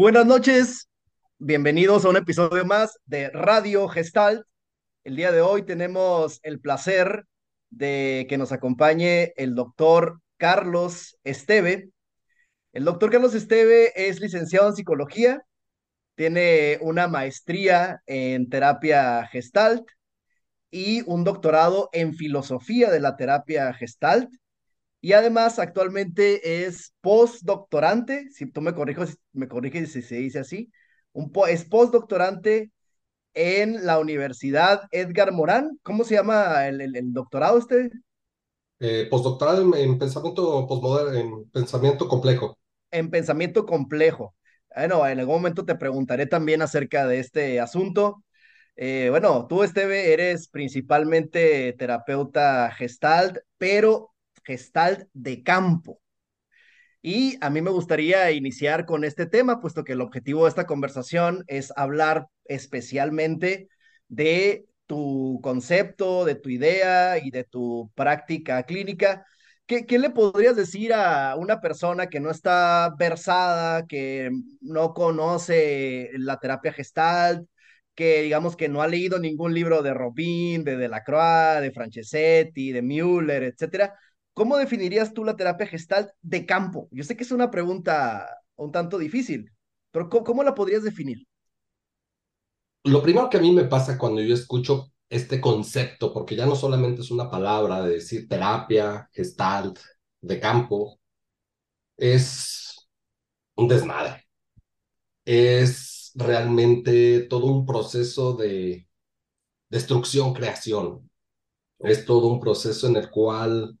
Buenas noches, bienvenidos a un episodio más de Radio Gestalt. El día de hoy tenemos el placer de que nos acompañe el doctor Carlos Esteve. El doctor Carlos Esteve es licenciado en psicología, tiene una maestría en terapia Gestalt y un doctorado en filosofía de la terapia Gestalt y además actualmente es postdoctorante, si tú me corriges, me corriges si se dice así, un po es postdoctorante en la Universidad Edgar Morán. ¿Cómo se llama el, el, el doctorado este? Eh, postdoctoral en, en pensamiento postmoderno, en pensamiento complejo. En pensamiento complejo. Bueno, en algún momento te preguntaré también acerca de este asunto. Eh, bueno, tú, Esteve, eres principalmente terapeuta gestalt, pero gestalt de campo. Y a mí me gustaría iniciar con este tema, puesto que el objetivo de esta conversación es hablar especialmente de tu concepto, de tu idea y de tu práctica clínica. ¿Qué, ¿Qué, le podrías decir a una persona que no está versada, que no conoce la terapia gestalt, que digamos que no ha leído ningún libro de Robin, de Delacroix, de Franceschetti, de Müller, etcétera? ¿Cómo definirías tú la terapia gestalt de campo? Yo sé que es una pregunta un tanto difícil, pero ¿cómo, cómo la podrías definir? Lo primero que a mí me pasa cuando yo escucho este concepto, porque ya no solamente es una palabra de decir terapia, gestalt, de campo, es un desmadre. Es realmente todo un proceso de destrucción, creación. Es todo un proceso en el cual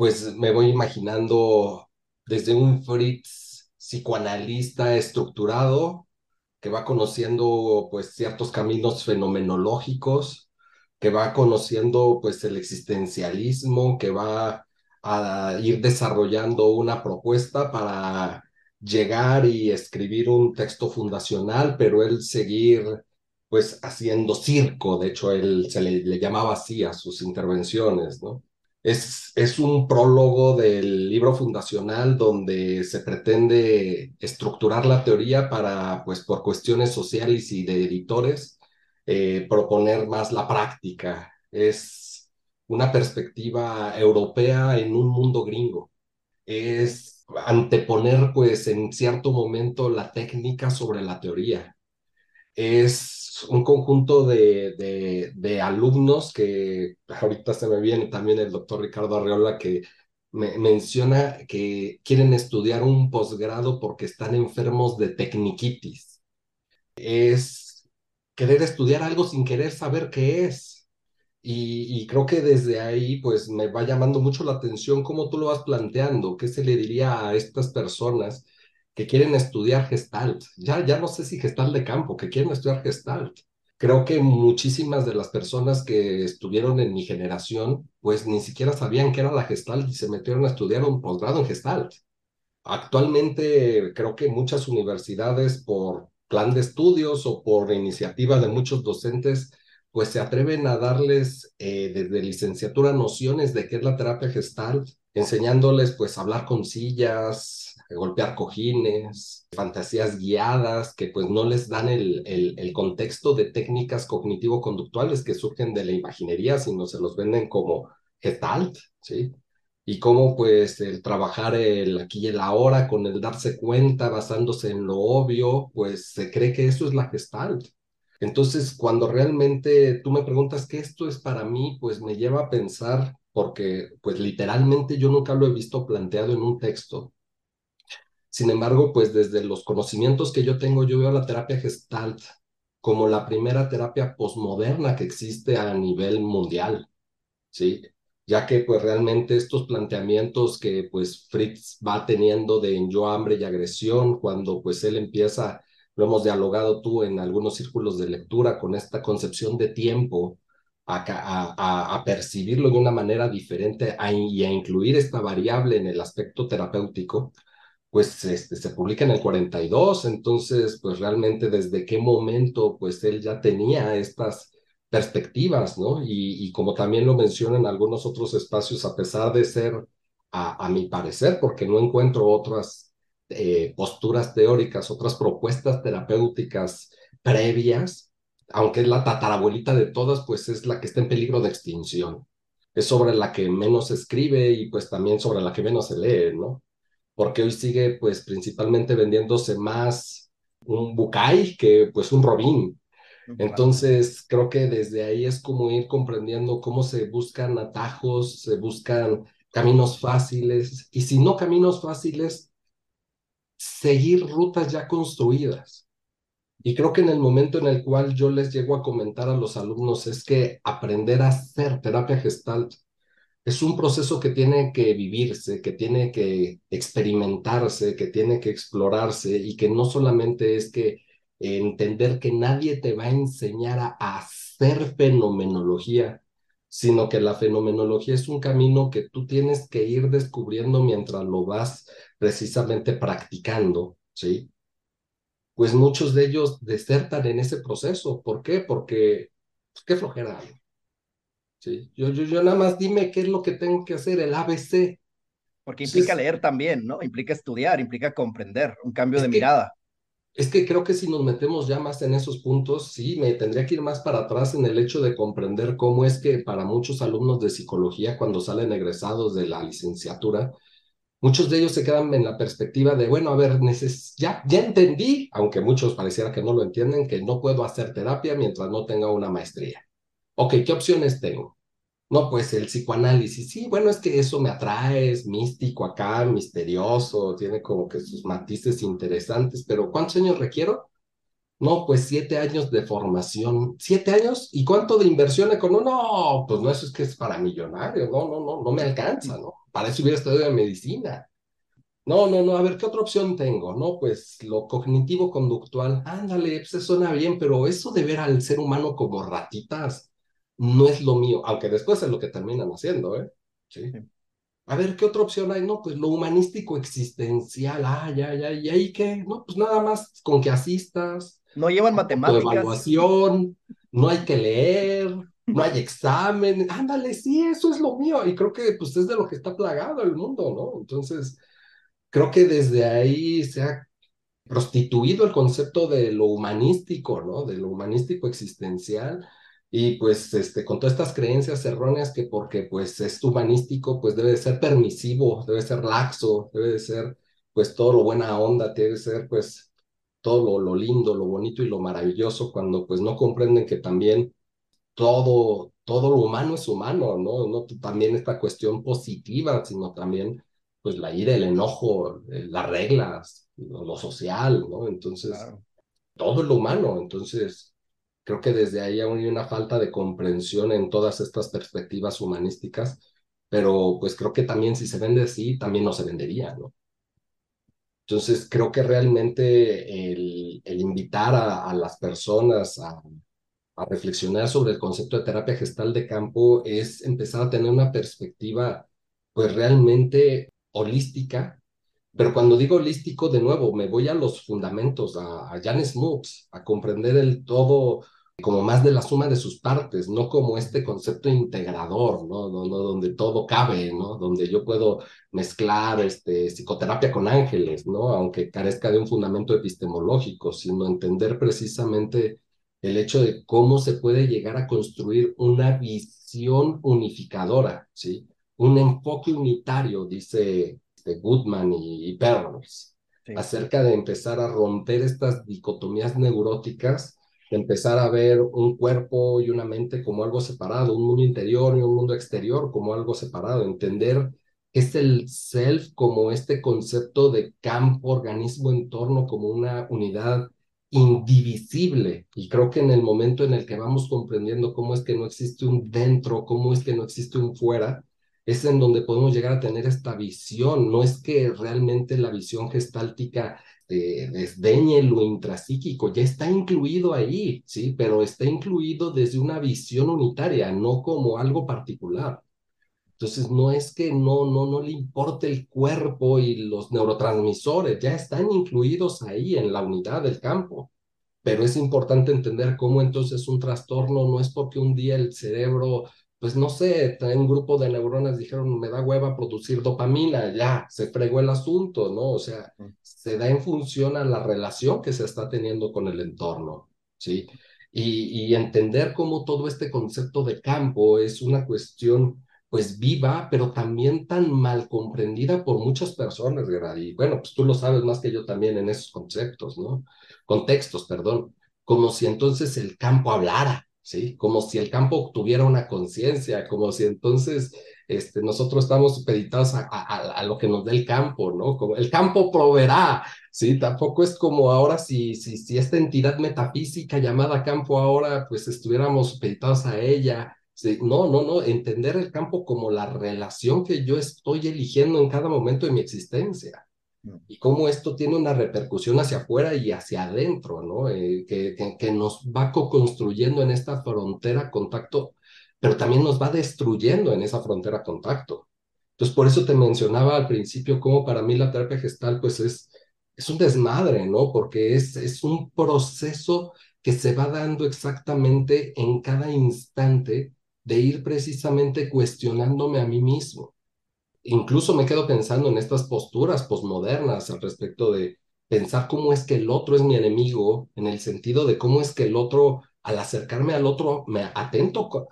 pues me voy imaginando desde un Fritz psicoanalista estructurado que va conociendo pues ciertos caminos fenomenológicos, que va conociendo pues el existencialismo, que va a ir desarrollando una propuesta para llegar y escribir un texto fundacional, pero él seguir pues haciendo circo, de hecho él se le, le llamaba así a sus intervenciones, ¿no? Es, es, un prólogo del libro fundacional donde se pretende estructurar la teoría para, pues por cuestiones sociales y de editores, eh, proponer más la práctica. Es una perspectiva europea en un mundo gringo. Es anteponer, pues, en cierto momento la técnica sobre la teoría. Es un conjunto de, de, de, alumnos que ahorita se me viene también el doctor Ricardo Arreola que me menciona que quieren estudiar un posgrado porque están enfermos de tecniquitis. Es querer estudiar algo sin querer saber qué es. Y, creo que desde ahí pues me va llamando mucho la atención cómo tú lo vas planteando, qué se le diría a estas personas que quieren estudiar Gestalt. Ya, ya no sé si Gestalt de campo, que quieren estudiar Gestalt. Creo que muchísimas de las personas que estuvieron en mi generación, pues ni siquiera sabían qué era la Gestalt y se metieron a estudiar un posgrado en Gestalt. Actualmente creo que muchas universidades por plan de estudios o por iniciativa de muchos docentes, pues se atreven a darles eh, desde licenciatura nociones de qué es la terapia Gestalt, enseñándoles pues hablar con sillas, golpear cojines, fantasías guiadas que pues no les dan el, el, contexto de técnicas cognitivo-conductuales que surgen de la imaginería, sino se los venden como gestalt, ¿sí? Y cómo pues el trabajar el aquí y el ahora con el darse cuenta basándose en lo obvio, pues se cree que eso es la gestalt. Entonces, cuando realmente tú me preguntas qué esto es para mí, pues me lleva a pensar, porque pues literalmente yo nunca lo he visto planteado en un texto, sin embargo, pues desde los conocimientos que yo tengo, yo veo la terapia gestalt como la primera terapia posmoderna que existe a nivel mundial, ¿sí? Ya que pues realmente estos planteamientos que pues Fritz va teniendo de yo hambre y agresión, cuando pues él empieza, lo hemos dialogado tú en algunos círculos de lectura con esta concepción de tiempo, a, a, a percibirlo de una manera diferente a, y a incluir esta variable en el aspecto terapéutico, pues este, se publica en el 42, entonces pues realmente desde qué momento pues él ya tenía estas perspectivas, ¿no? Y, como también lo menciona en algunos otros espacios, a pesar de ser, a, a mi parecer, porque no encuentro otras eh, posturas teóricas, otras propuestas terapéuticas previas, aunque es la tatarabuelita de todas, pues es la que está en peligro de extinción. Es sobre la que menos se escribe y pues también sobre la que menos se lee, ¿no? Porque hoy sigue pues principalmente vendiéndose más un bucay que pues un robín. Entonces, creo que desde ahí es como ir comprendiendo cómo se buscan atajos, se buscan caminos fáciles, y si no caminos fáciles, seguir rutas ya construidas. Y creo que en el momento en el cual yo les llego a comentar a los alumnos es que aprender a hacer terapia gestalt es un proceso que tiene que vivirse, que tiene que experimentarse, que tiene que explorarse y que no solamente es que entender que nadie te va a enseñar a hacer fenomenología, sino que la fenomenología es un camino que tú tienes que ir descubriendo mientras lo vas precisamente practicando, ¿sí? Pues muchos de ellos desertan en ese proceso. ¿Por qué? Porque, pues, qué flojera. Sí, yo, yo, yo nada más dime qué es lo que tengo que hacer, el ABC. Porque implica leer también, ¿no? Implica estudiar, implica comprender, un cambio de mirada. Es que creo que si nos metemos ya más en esos puntos, sí, me tendría que ir más para atrás en el hecho de comprender cómo es que para muchos alumnos de psicología, cuando salen egresados de la licenciatura, muchos de ellos se quedan en la perspectiva de, bueno, a ver, ya, ya entendí, aunque muchos pareciera que no lo entienden, que no puedo hacer terapia mientras no tenga una maestría. Ok, ¿qué opciones tengo? No, pues el psicoanálisis, sí, bueno, es que eso me atrae, es místico acá, misterioso, tiene como que sus matices interesantes, pero ¿cuántos años requiero? No, pues siete años de formación. ¿Siete años? ¿Y cuánto de inversión económica? No, pues no, eso es que es para millonarios, no, no, no, no me alcanza, ¿no? Para eso hubiera estudiado medicina. No, no, no, a ver, ¿qué otra opción tengo? No, pues lo cognitivo-conductual, ándale, pues eso suena bien, pero eso de ver al ser humano como ratitas, no es lo mío, aunque después es lo que terminan haciendo, ¿eh? Sí. A ver, ¿qué otra opción hay? No, pues lo humanístico existencial, ah, ya, ya, ¿y ahí qué? No, pues nada más con que asistas. No llevan matemáticas. evaluación, no hay que leer, no hay examen, ándale, sí, eso es lo mío, y creo que pues es de lo que está plagado el mundo, ¿no? Entonces, creo que desde ahí se ha prostituido el concepto de lo humanístico, ¿no? De lo humanístico existencial, y pues este, con todas estas creencias erróneas que porque pues es humanístico, pues debe de ser permisivo, debe ser laxo, debe de ser pues todo lo buena onda, debe ser pues todo lo, lindo, lo bonito y lo maravilloso, cuando pues no comprenden que también todo, todo lo humano es humano, ¿no? No también esta cuestión positiva, sino también pues la ira, el enojo, eh, las reglas, lo, social, ¿no? Entonces, todo es lo humano, entonces Creo que desde ahí aún hay una falta de comprensión en todas estas perspectivas humanísticas, pero pues creo que también si se vende así, también no se vendería, ¿no? Entonces creo que realmente el, el invitar a, las personas a, a reflexionar sobre el concepto de terapia gestal de campo es empezar a tener una perspectiva pues realmente holística pero cuando digo holístico, de nuevo, me voy a los fundamentos, a, Jan Smuts, a comprender el todo como más de la suma de sus partes, no como este concepto integrador, ¿no? no, no donde todo cabe, ¿no? Donde yo puedo mezclar este, psicoterapia con ángeles, ¿no? Aunque carezca de un fundamento epistemológico, sino entender precisamente el hecho de cómo se puede llegar a construir una visión unificadora, ¿sí? Un enfoque unitario, dice de Goodman y, Perros, acerca de empezar a romper estas dicotomías neuróticas, de empezar a ver un cuerpo y una mente como algo separado, un mundo interior y un mundo exterior como algo separado, entender es el self como este concepto de campo, organismo, entorno, como una unidad indivisible. Y creo que en el momento en el que vamos comprendiendo cómo es que no existe un dentro, cómo es que no existe un fuera, es en donde podemos llegar a tener esta visión. No es que realmente la visión gestáltica eh, desdeñe lo intrapsíquico, ya está incluido ahí, ¿sí? Pero está incluido desde una visión unitaria, no como algo particular. Entonces, no es que no, no, no le importe el cuerpo y los neurotransmisores, ya están incluidos ahí en la unidad del campo. Pero es importante entender cómo entonces un trastorno no es porque un día el cerebro pues no sé, un grupo de neuronas dijeron, me da hueva producir dopamina, ya, se fregó el asunto, ¿no? O sea, se da en función a la relación que se está teniendo con el entorno, ¿sí? Y, y entender cómo todo este concepto de campo es una cuestión pues viva, pero también tan mal comprendida por muchas personas, Y bueno, pues tú lo sabes más que yo también en esos conceptos, ¿no? Contextos, perdón. Como si entonces el campo hablara, ¿sí? Como si el campo tuviera una conciencia, como si entonces este, nosotros estamos supeditados a, a, a, lo que nos dé el campo, ¿no? Como el campo proveerá, ¿sí? Tampoco es como ahora si, si, si esta entidad metafísica llamada campo ahora, pues estuviéramos supeditados a ella, no, no, no, entender el campo como la relación que yo estoy eligiendo en cada momento de mi existencia. Y cómo esto tiene una repercusión hacia afuera y hacia adentro, ¿no? Eh, que, que, nos va co-construyendo en esta frontera contacto, pero también nos va destruyendo en esa frontera contacto. Entonces, por eso te mencionaba al principio cómo para mí la terapia gestal, pues es, es un desmadre, ¿no? Porque es, es un proceso que se va dando exactamente en cada instante de ir precisamente cuestionándome a mí mismo. Incluso me quedo pensando en estas posturas posmodernas al respecto de pensar cómo es que el otro es mi enemigo, en el sentido de cómo es que el otro, al acercarme al otro, me atento,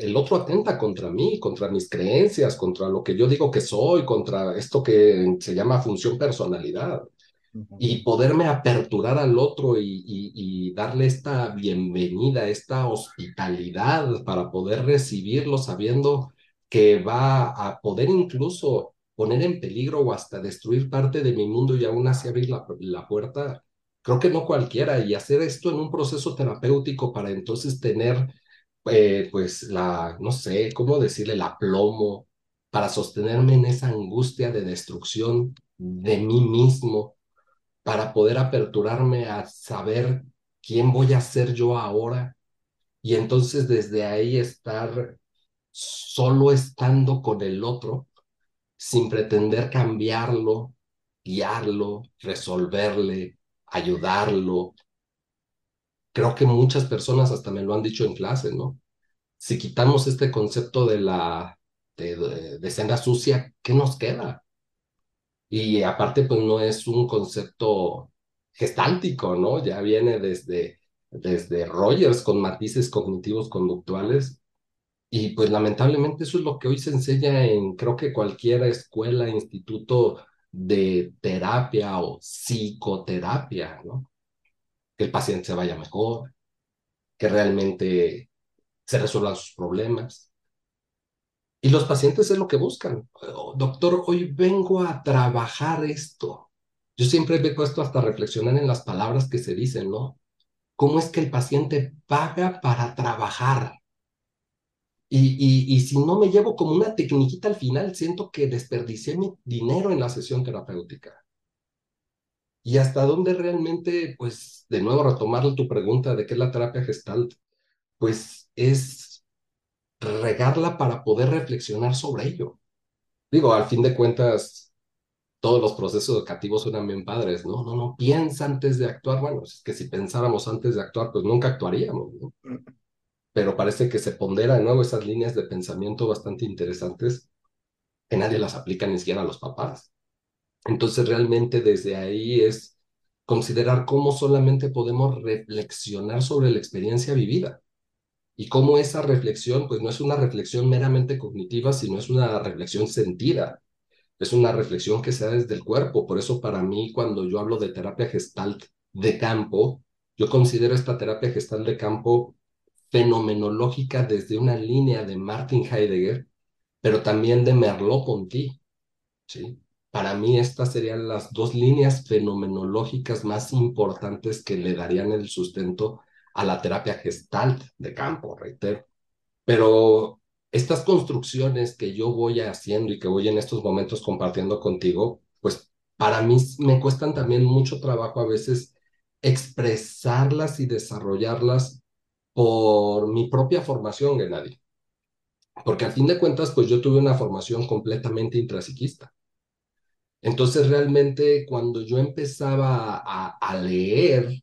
el otro atenta contra mí, contra mis creencias, contra lo que yo digo que soy, contra esto que se llama función personalidad. Y poderme aperturar al otro y, y, darle esta bienvenida, esta hospitalidad para poder recibirlo sabiendo que va a poder incluso poner en peligro o hasta destruir parte de mi mundo y aún así abrir la, la puerta, creo que no cualquiera y hacer esto en un proceso terapéutico para entonces tener eh, pues la, no sé, ¿cómo decirle? El aplomo para sostenerme en esa angustia de destrucción de mí mismo para poder aperturarme a saber quién voy a ser yo ahora y entonces desde ahí estar solo estando con el otro sin pretender cambiarlo, guiarlo, resolverle, ayudarlo. Creo que muchas personas hasta me lo han dicho en clase, ¿no? Si quitamos este concepto de la de, de, senda sucia, ¿qué nos queda? Y aparte, pues no es un concepto gestáltico, ¿no? Ya viene desde, desde Rogers con matices cognitivos conductuales. Y pues lamentablemente eso es lo que hoy se enseña en creo que cualquier escuela, instituto de terapia o psicoterapia, ¿no? Que el paciente se vaya mejor, que realmente se resuelvan sus problemas. Y los pacientes es lo que buscan. Oh, doctor, hoy vengo a trabajar esto. Yo siempre me he puesto hasta reflexionar en las palabras que se dicen, ¿no? ¿Cómo es que el paciente paga para trabajar? Y, y, si no me llevo como una tecniquita al final, siento que desperdicié mi dinero en la sesión terapéutica. Y hasta dónde realmente, pues, de nuevo retomar tu pregunta de qué es la terapia gestalt, pues es regarla para poder reflexionar sobre ello. Digo, al fin de cuentas, todos los procesos educativos suenan bien padres, ¿no? No, no, piensa antes de actuar. Bueno, es que si pensáramos antes de actuar, pues nunca actuaríamos, ¿no? Pero parece que se ponderan, ¿no? Esas líneas de pensamiento bastante interesantes que nadie las aplica ni siquiera a los papás. Entonces, realmente desde ahí es considerar cómo solamente podemos reflexionar sobre la experiencia vivida y cómo esa reflexión, pues no es una reflexión meramente cognitiva, sino es una reflexión sentida, es una reflexión que se da desde el cuerpo. Por eso para mí, cuando yo hablo de terapia gestalt de campo, yo considero esta terapia gestalt de campo fenomenológica desde una línea de Martin Heidegger, pero también de Merleau-Ponty. ¿sí? Para mí estas serían las dos líneas fenomenológicas más importantes que le darían el sustento a la terapia gestalt de campo, reitero. Pero estas construcciones que yo voy haciendo y que voy en estos momentos compartiendo contigo, pues para mí me cuestan también mucho trabajo a veces expresarlas y desarrollarlas por mi propia formación, Gennady. Porque al fin de cuentas, pues yo tuve una formación completamente intrapsiquista. Entonces, realmente, cuando yo empezaba a, leer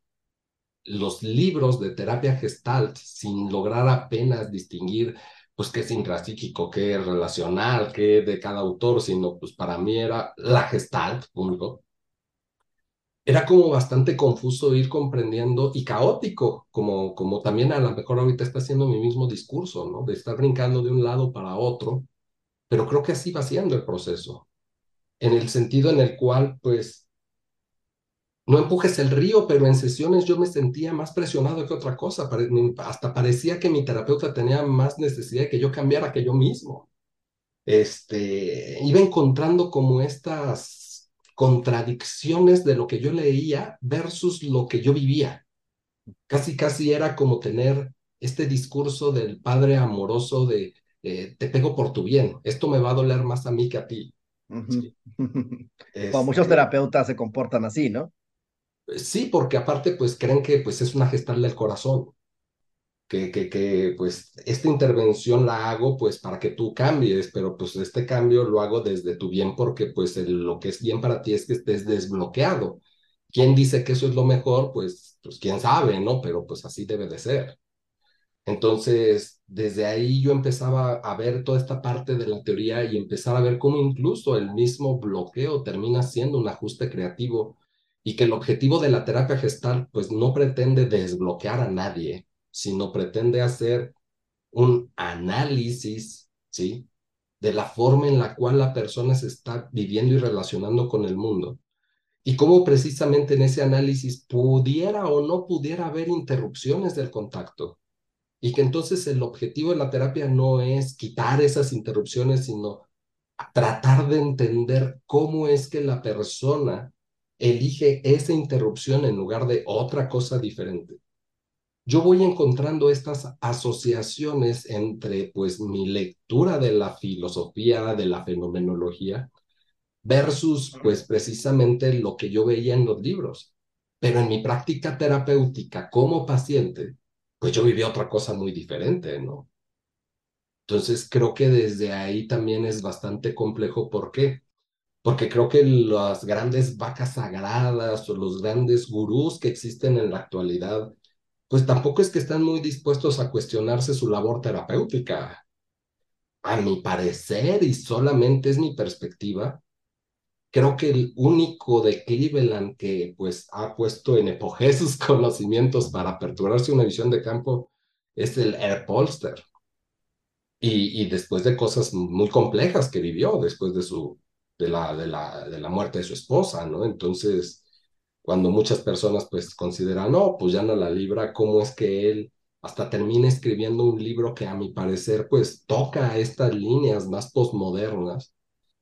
los libros de terapia gestalt sin lograr apenas distinguir pues qué es intrapsíquico, qué es relacional, qué de cada autor, sino pues para mí era la gestalt, punto. Era como bastante confuso ir comprendiendo y caótico, como, como también a lo mejor ahorita está haciendo mi mismo discurso, ¿no? De estar brincando de un lado para otro, pero creo que así va siendo el proceso, en el sentido en el cual, pues, no empujes el río, pero en sesiones yo me sentía más presionado que otra cosa. Hasta parecía que mi terapeuta tenía más necesidad de que yo cambiara que yo mismo. Este, iba encontrando como estas contradicciones de lo que yo leía versus lo que yo vivía. Casi, casi era como tener este discurso del padre amoroso de eh, te pego por tu bien, esto me va a doler más a mí que a ti. ¿sí? muchos este terapeutas se comportan así, ¿no? Sí, porque aparte, pues creen que pues, es una gestal del corazón. Que, que, que, pues, esta intervención la hago, pues, para que tú cambies, pero, pues, este cambio lo hago desde tu bien porque, pues, lo que es bien para ti es que estés desbloqueado. ¿Quién dice que eso es lo mejor? Pues, pues, quién sabe, ¿no? Pero, pues, así debe de ser. Entonces, desde ahí yo empezaba a ver toda esta parte de la teoría y empezar a ver cómo incluso el mismo bloqueo termina siendo un ajuste creativo y que el objetivo de la terapia gestal pues no pretende desbloquear a nadie, sino pretende hacer un análisis, ¿sí? De la forma en la cual la persona se está viviendo y relacionando con el mundo. Y cómo precisamente en ese análisis pudiera o no pudiera haber interrupciones del contacto. Y que entonces el objetivo de la terapia no es quitar esas interrupciones, sino tratar de entender cómo es que la persona elige esa interrupción en lugar de otra cosa diferente. Yo voy encontrando estas asociaciones entre pues mi lectura de la filosofía, de la fenomenología, versus pues precisamente lo que yo veía en los libros. Pero en mi práctica terapéutica como paciente, pues yo viví otra cosa muy diferente, ¿no? Entonces creo que desde ahí también es bastante complejo. ¿Por qué? porque creo que las grandes vacas sagradas o los grandes gurús que existen en la actualidad, pues tampoco es que están muy dispuestos a cuestionarse su labor terapéutica. A mi parecer, y solamente es mi perspectiva, creo que el único de Cleveland que pues ha puesto en epogeo sus conocimientos para aperturarse una visión de campo es el Air Polster. Y, y después de cosas muy complejas que vivió después de su de la, de la, de la muerte de su esposa, ¿no? Entonces, cuando muchas personas pues consideran, no, pues ya no la libra, ¿cómo es que él hasta termina escribiendo un libro que a mi parecer pues toca estas líneas más postmodernas?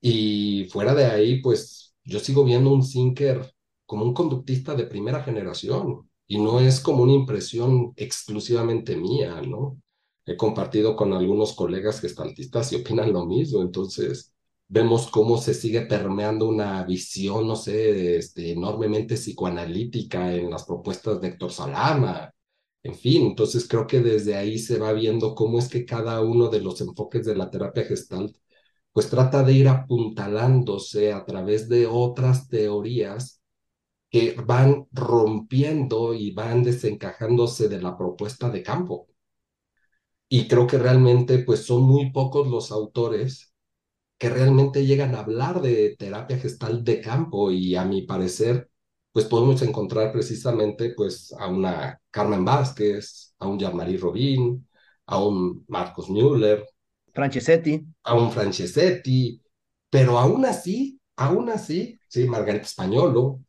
Y fuera de ahí, pues yo sigo viendo un Sinker como un conductista de primera generación y no es como una impresión exclusivamente mía, ¿no? He compartido con algunos colegas gestaltistas y opinan lo mismo, entonces vemos cómo se sigue permeando una visión, no sé, este, enormemente psicoanalítica en las propuestas de Héctor Salama. En fin, entonces creo que desde ahí se va viendo cómo es que cada uno de los enfoques de la terapia gestalt pues trata de ir apuntalándose a través de otras teorías que van rompiendo y van desencajándose de la propuesta de campo. Y creo que realmente pues son muy pocos los autores que realmente llegan a hablar de terapia gestal de campo y a mi parecer, pues podemos encontrar precisamente pues a una Carmen Vázquez, a un Jean-Marie Robin, a un Marcos Müller, Francesetti, a un Francesetti, pero aún así, aún así, sí, Margarita Españolo,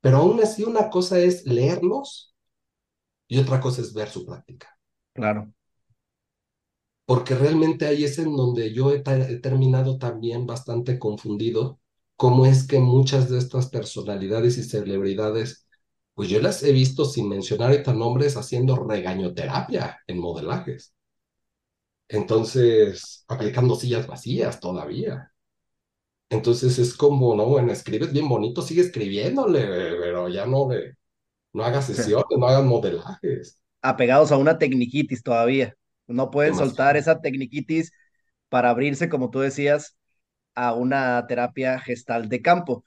pero aún así una cosa es leerlos y otra cosa es ver su práctica. Claro porque realmente ahí es en donde yo he, terminado también bastante confundido, cómo es que muchas de estas personalidades y celebridades, pues yo las he visto sin mencionar estos nombres haciendo regañoterapia en modelajes. Entonces, aplicando sillas vacías todavía. Entonces es como, no, bueno, escribes bien bonito, sigue escribiéndole, pero ya no le, no hagas sesiones, no hagas modelajes. Apegados a una tecniquitis todavía. No pueden soltar esa tecniquitis para abrirse, como tú decías, a una terapia gestal de campo.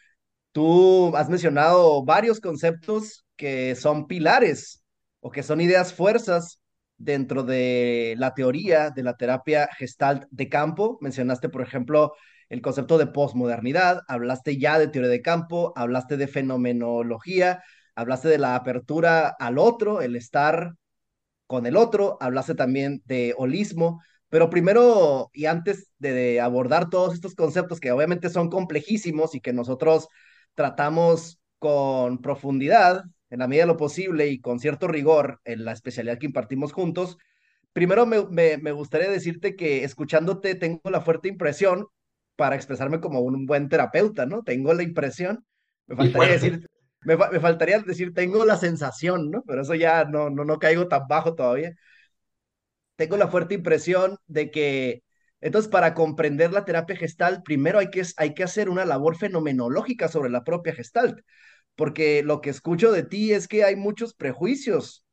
Tú has mencionado varios conceptos que son pilares o que son ideas fuerzas dentro de la teoría de la terapia gestalt de campo. Mencionaste, por ejemplo, el concepto de posmodernidad, hablaste ya de teoría de campo, hablaste de fenomenología, hablaste de la apertura al otro, el estar con el otro, hablaste también de holismo, pero primero y antes de, abordar todos estos conceptos que obviamente son complejísimos y que nosotros tratamos con profundidad, en la medida de lo posible y con cierto rigor en la especialidad que impartimos juntos, primero me, me, me gustaría decirte que escuchándote tengo la fuerte impresión, para expresarme como un buen terapeuta, ¿no? Tengo la impresión, me faltaría decir, me, me, faltaría decir, tengo la sensación, ¿no? Pero eso ya no, no, no caigo tan bajo todavía. Tengo la fuerte impresión de que, entonces, para comprender la terapia gestal, primero hay que, hay que hacer una labor fenomenológica sobre la propia gestalt porque lo que escucho de ti es que hay muchos prejuicios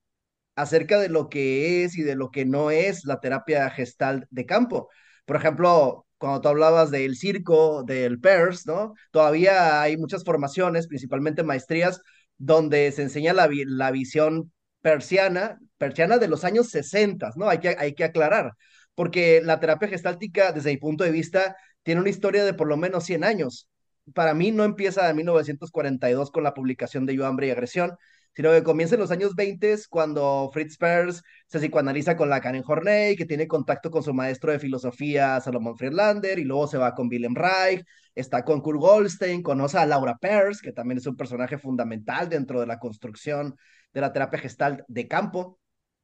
acerca de lo que es y de lo que no es la terapia gestal de campo. Por ejemplo, cuando tú hablabas del circo, del PERS, ¿no? Todavía hay muchas formaciones, principalmente maestrías, donde se enseña la, visión persiana, persiana de los años 60, ¿no? Hay que, hay que aclarar, porque la terapia gestáltica, desde mi punto de vista, tiene una historia de por lo menos 100 años para mí no empieza en 1942 con la publicación de Yo, Hambre y Agresión, sino que comienza en los años 20 cuando Fritz Perls se psicoanaliza con la Karen Horney, que tiene contacto con su maestro de filosofía Salomón Friedlander, y luego se va con Wilhelm Reich, está con Kurt Goldstein, conoce a Laura Peirce, que también es un personaje fundamental dentro de la construcción de la terapia gestal de campo.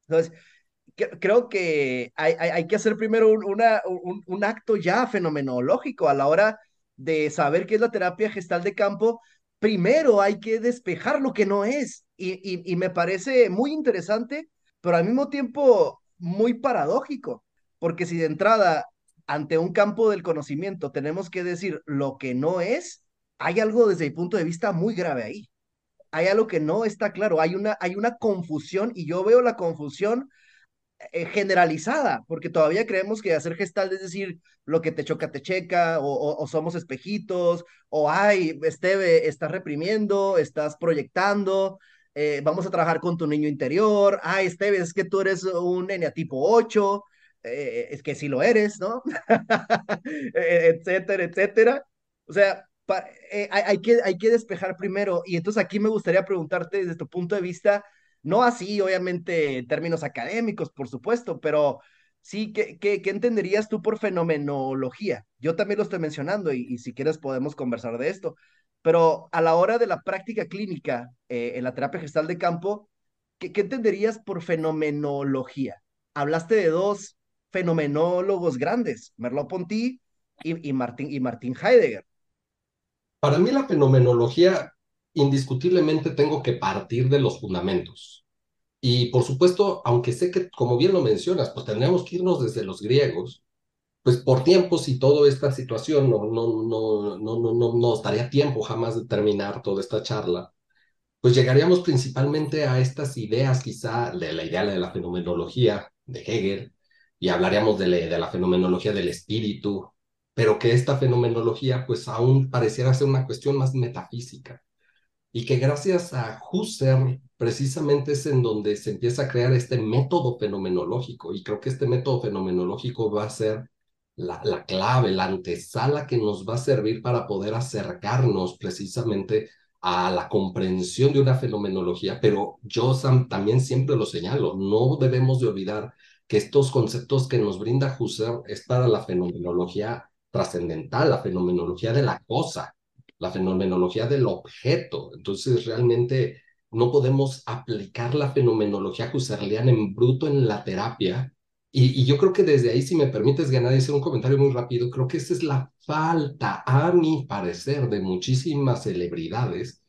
Entonces, creo que hay, hay, que hacer primero un, una, un, un acto ya fenomenológico a la hora de saber qué es la terapia gestal de campo, primero hay que despejar lo que no es. Y, y, me parece muy interesante, pero al mismo tiempo muy paradójico, porque si de entrada, ante un campo del conocimiento, tenemos que decir lo que no es, hay algo desde mi punto de vista muy grave ahí. Hay algo que no está claro, hay una, hay una confusión y yo veo la confusión eh, generalizada, porque todavía creemos que hacer gestal es decir, lo que te choca, te checa, o, o, somos espejitos, o ay, Esteve, estás reprimiendo, estás proyectando, eh, vamos a trabajar con tu niño interior, ay, Esteve, es que tú eres un tipo 8, eh, es que sí lo eres, ¿no? etcétera, etcétera. O sea, hay, hay, que, hay que despejar primero, y entonces aquí me gustaría preguntarte desde tu punto de vista, no así, obviamente, en términos académicos, por supuesto, pero sí, ¿qué, qué, qué entenderías tú por fenomenología? Yo también lo estoy mencionando y, y, si quieres podemos conversar de esto, pero a la hora de la práctica clínica eh, en la terapia gestal de campo, ¿qué, ¿qué entenderías por fenomenología? Hablaste de dos fenomenólogos grandes, Merleau-Ponty y, y, Martin, y Martin Heidegger. Para mí la fenomenología indiscutiblemente tengo que partir de los fundamentos. Y por supuesto, aunque sé que, como bien lo mencionas, pues tendríamos que irnos desde los griegos, pues por tiempos y toda esta situación no, no, no, no, no, no, no tiempo jamás de terminar toda esta charla, pues llegaríamos principalmente a estas ideas quizá de la idea de la fenomenología de Hegel, y hablaríamos de, la, de la fenomenología del espíritu, pero que esta fenomenología pues aún pareciera ser una cuestión más metafísica y que gracias a Husserl precisamente es en donde se empieza a crear este método fenomenológico y creo que este método fenomenológico va a ser la, la clave, la antesala que nos va a servir para poder acercarnos precisamente a la comprensión de una fenomenología, pero yo también siempre lo señalo, no debemos de olvidar que estos conceptos que nos brinda Husserl es para la fenomenología trascendental, la fenomenología de la cosa, la fenomenología del objeto. Entonces, realmente no podemos aplicar la fenomenología husserliana en bruto en la terapia. Y, y, yo creo que desde ahí, si me permites ganar y hacer un comentario muy rápido, creo que esa es la falta, a mi parecer, de muchísimas celebridades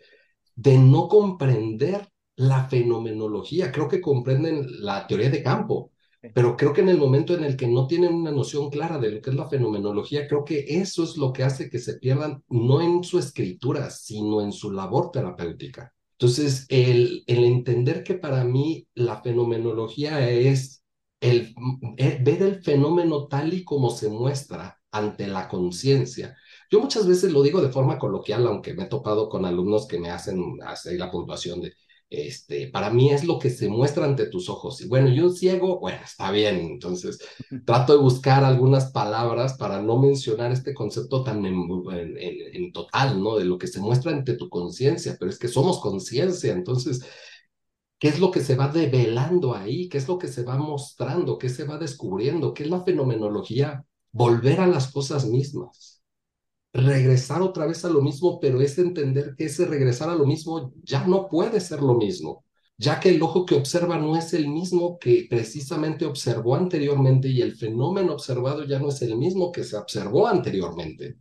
de no comprender la fenomenología. Creo que comprenden la teoría de campo, pero creo que en el momento en el que no tienen una noción clara de lo que es la fenomenología, creo que eso es lo que hace que se pierdan, no en su escritura, sino en su labor terapéutica. Entonces, el, el entender que para mí la fenomenología es el, el ver el fenómeno tal y como se muestra ante la conciencia. Yo muchas veces lo digo de forma coloquial, aunque me he topado con alumnos que me hacen hacer la puntuación de, este, para mí es lo que se muestra ante tus ojos. Y bueno, y un ciego, bueno, está bien, entonces trato de buscar algunas palabras para no mencionar este concepto tan en, en, en total, ¿no? De lo que se muestra ante tu conciencia, pero es que somos conciencia, entonces ¿Qué es lo que se va develando ahí? ¿Qué es lo que se va mostrando? ¿Qué se va descubriendo? ¿Qué es la fenomenología? Volver a las cosas mismas. Regresar otra vez a lo mismo, pero es entender que ese regresar a lo mismo ya no puede ser lo mismo, ya que el ojo que observa no es el mismo que precisamente observó anteriormente y el fenómeno observado ya no es el mismo que se observó anteriormente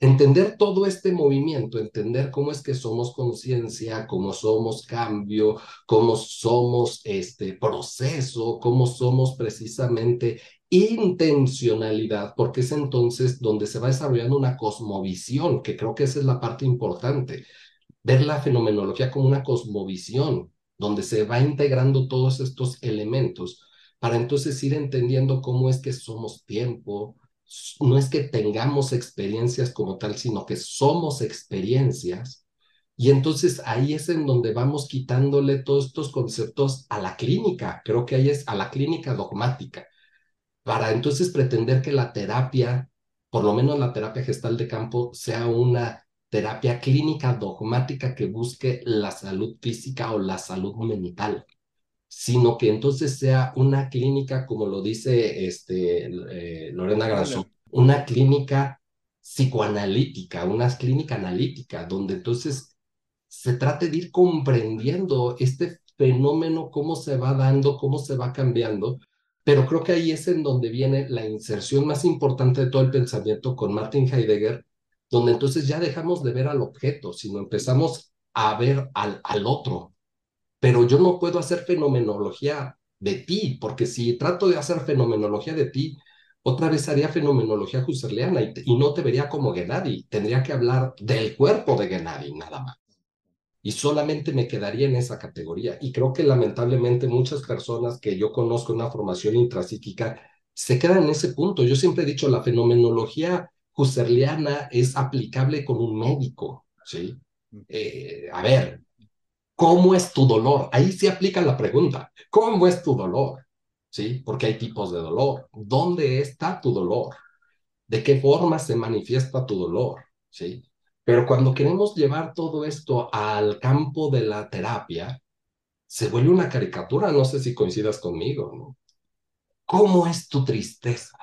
entender todo este movimiento, entender cómo es que somos conciencia, cómo somos cambio, cómo somos este proceso, cómo somos precisamente intencionalidad, porque es entonces donde se va desarrollando una cosmovisión, que creo que esa es la parte importante, ver la fenomenología como una cosmovisión, donde se va integrando todos estos elementos para entonces ir entendiendo cómo es que somos tiempo, no es que tengamos experiencias como tal, sino que somos experiencias. Y entonces ahí es en donde vamos quitándole todos estos conceptos a la clínica, creo que ahí es a la clínica dogmática, para entonces pretender que la terapia, por lo menos la terapia gestal de campo, sea una terapia clínica dogmática que busque la salud física o la salud mental sino que entonces sea una clínica, como lo dice este, eh, Lorena Granzón, una clínica psicoanalítica, una clínica analítica, donde entonces se trate de ir comprendiendo este fenómeno, cómo se va dando, cómo se va cambiando, pero creo que ahí es en donde viene la inserción más importante de todo el pensamiento con Martin Heidegger, donde entonces ya dejamos de ver al objeto, sino empezamos a ver al, al otro, pero yo no puedo hacer fenomenología de ti, porque si trato de hacer fenomenología de ti, otra vez haría fenomenología husserliana y, y no te vería como Gennady, tendría que hablar del cuerpo de Gennady nada más. Y solamente me quedaría en esa categoría. Y creo que lamentablemente muchas personas que yo conozco en una formación intrapsíquica se quedan en ese punto. Yo siempre he dicho, la fenomenología husserliana es aplicable con un médico, ¿sí? Eh, a ver, ¿Cómo es tu dolor? Ahí se aplica la pregunta. ¿Cómo es tu dolor? ¿Sí? Porque hay tipos de dolor. ¿Dónde está tu dolor? ¿De qué forma se manifiesta tu dolor? ¿Sí? Pero cuando queremos llevar todo esto al campo de la terapia, se vuelve una caricatura. No sé si coincidas conmigo, ¿no? ¿Cómo es tu tristeza?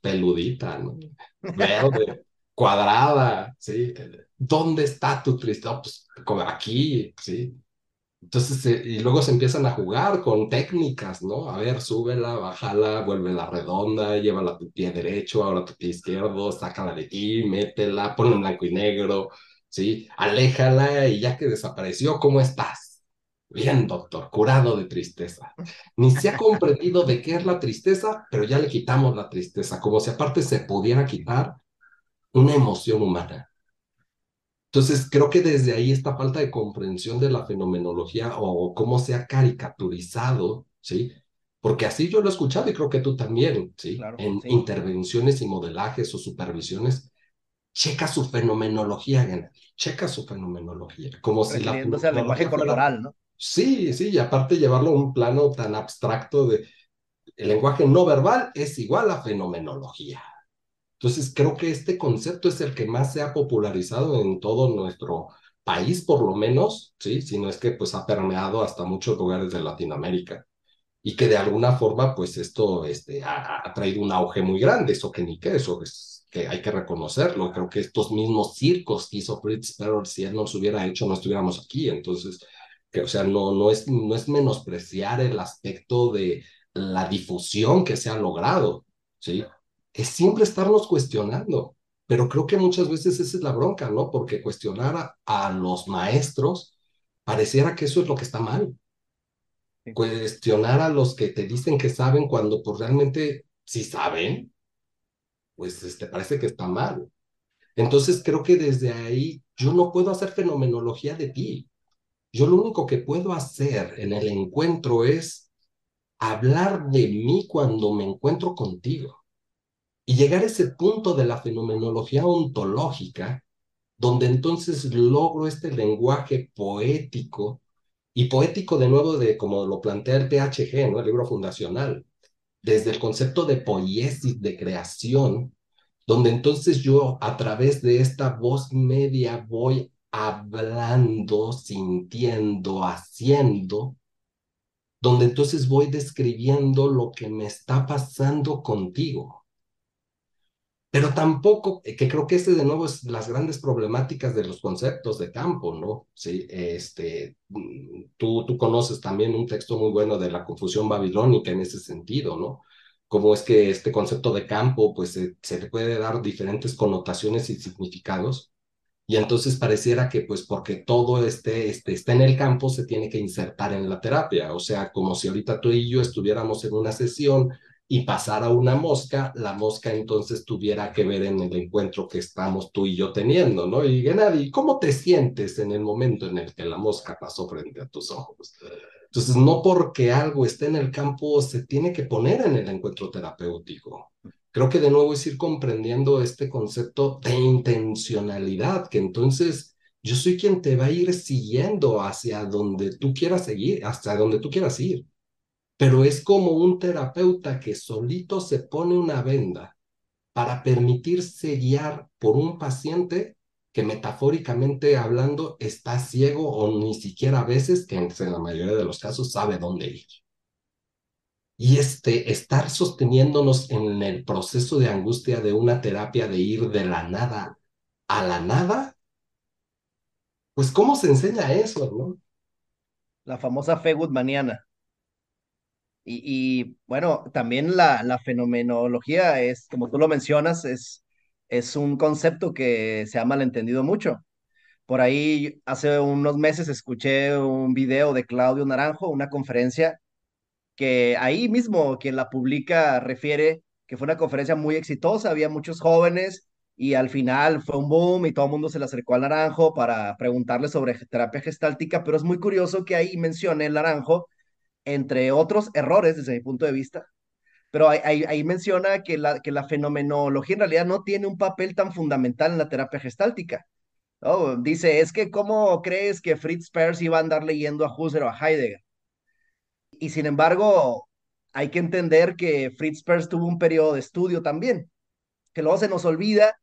Peludita, ¿no? Verde, cuadrada, ¿sí? ¿Dónde está tu tristeza? Pues como aquí, ¿sí? Entonces, eh, y luego se empiezan a jugar con técnicas, ¿no? A ver, súbela, bájala, vuélvela redonda, llévala a tu pie derecho, ahora a tu pie izquierdo, sácala de ti, métela, ponla en blanco y negro, ¿sí? Aléjala y ya que desapareció, ¿cómo estás? Bien, doctor, curado de tristeza. Ni se ha comprendido de qué es la tristeza, pero ya le quitamos la tristeza, como si aparte se pudiera quitar una emoción humana. Entonces, creo que desde ahí esta falta de comprensión de la fenomenología o cómo se ha caricaturizado, ¿sí? Porque así yo lo he escuchado y creo que tú también, ¿sí? en intervenciones y modelajes o supervisiones, checa su fenomenología, checa su fenomenología. Como si la al lenguaje corporal, ¿no? Sí, sí, y aparte llevarlo a un plano tan abstracto de el lenguaje no verbal es igual a fenomenología. Entonces, creo que este concepto es el que más se ha popularizado en todo nuestro país, por lo menos, ¿sí? Si no es que pues ha permeado hasta muchos lugares de Latinoamérica y que de alguna forma pues esto este, ha, traído un auge muy grande, eso que ni qué, eso es que hay que reconocerlo. Creo que estos mismos circos que hizo Fritz Perl, si él no los hubiera hecho, no estuviéramos aquí. Entonces, que, o sea, no, no, es, no es menospreciar el aspecto de la difusión que se ha logrado, ¿sí? Es siempre estarnos cuestionando. Pero creo que muchas veces esa es la bronca, ¿no? Porque cuestionar a, los maestros pareciera que eso es lo que está mal. Cuestionar a los que te dicen que saben cuando pues realmente si saben, pues te este, parece que está mal. Entonces creo que desde ahí yo no puedo hacer fenomenología de ti. Yo lo único que puedo hacer en el encuentro es hablar de mí cuando me encuentro contigo y llegar a ese punto de la fenomenología ontológica, donde entonces logro este lenguaje poético y poético de nuevo de como lo plantea el PHG, ¿no? El libro fundacional, desde el concepto de poiesis, de creación, donde entonces yo a través de esta voz media voy hablando, sintiendo, haciendo, donde entonces voy describiendo lo que me está pasando contigo. Pero tampoco, eh, que creo que este de nuevo es las grandes problemáticas de los conceptos de campo, ¿no? Sí, este, mm, tú, tú conoces también un texto muy bueno de la confusión babilónica en ese sentido, ¿no? Cómo es que este concepto de campo, pues se, se le puede dar diferentes connotaciones y significados, y entonces pareciera que pues porque todo este, este, está en el campo se tiene que insertar en la terapia, o sea, como si ahorita tú y yo estuviéramos en una sesión y pasara una mosca, la mosca entonces tuviera que ver en el encuentro que estamos tú y yo teniendo, ¿no? Y Gennady, ¿cómo te sientes en el momento en el que la mosca pasó frente a tus ojos? Entonces, no porque algo esté en el campo se tiene que poner en el encuentro terapéutico creo que de nuevo es ir comprendiendo este concepto de intencionalidad, que entonces yo soy quien te va a ir siguiendo hacia donde tú quieras seguir, hasta donde tú quieras ir. Pero es como un terapeuta que solito se pone una venda para permitirse guiar por un paciente que metafóricamente hablando está ciego o ni siquiera a veces, que en la mayoría de los casos, sabe dónde ir y este, estar sosteniéndonos en el proceso de angustia de una terapia de ir de la nada a la nada, pues ¿cómo se enseña eso, no? La famosa fe goodmaniana. Y, bueno, también la, la fenomenología es, como tú lo mencionas, es, es un concepto que se ha malentendido mucho. Por ahí hace unos meses escuché un video de Claudio Naranjo, una conferencia que ahí mismo quien la publica refiere que fue una conferencia muy exitosa, había muchos jóvenes y al final fue un boom y todo el mundo se le acercó al Naranjo para preguntarle sobre terapia gestáltica, pero es muy curioso que ahí mencione el Naranjo, entre otros errores desde mi punto de vista, pero ahí, menciona que la, que la fenomenología en realidad no tiene un papel tan fundamental en la terapia gestáltica. Oh, dice, es que ¿cómo crees que Fritz Perls iba a andar leyendo a Husserl o a Heidegger? Y sin embargo, hay que entender que Fritz Perls tuvo un periodo de estudio también, que luego se nos olvida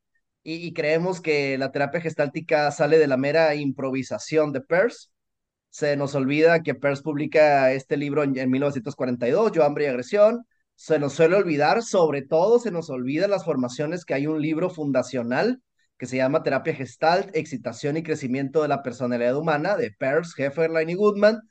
y, creemos que la terapia gestáltica sale de la mera improvisación de Peirce. Se nos olvida que Peirce publica este libro en, en 1942, Yo, Hambre y Agresión. Se nos suele olvidar, sobre todo se nos olvida las formaciones que hay un libro fundacional que se llama Terapia Gestalt, Excitación y Crecimiento de la Personalidad Humana, de Peirce, Hefferlein y Goodman,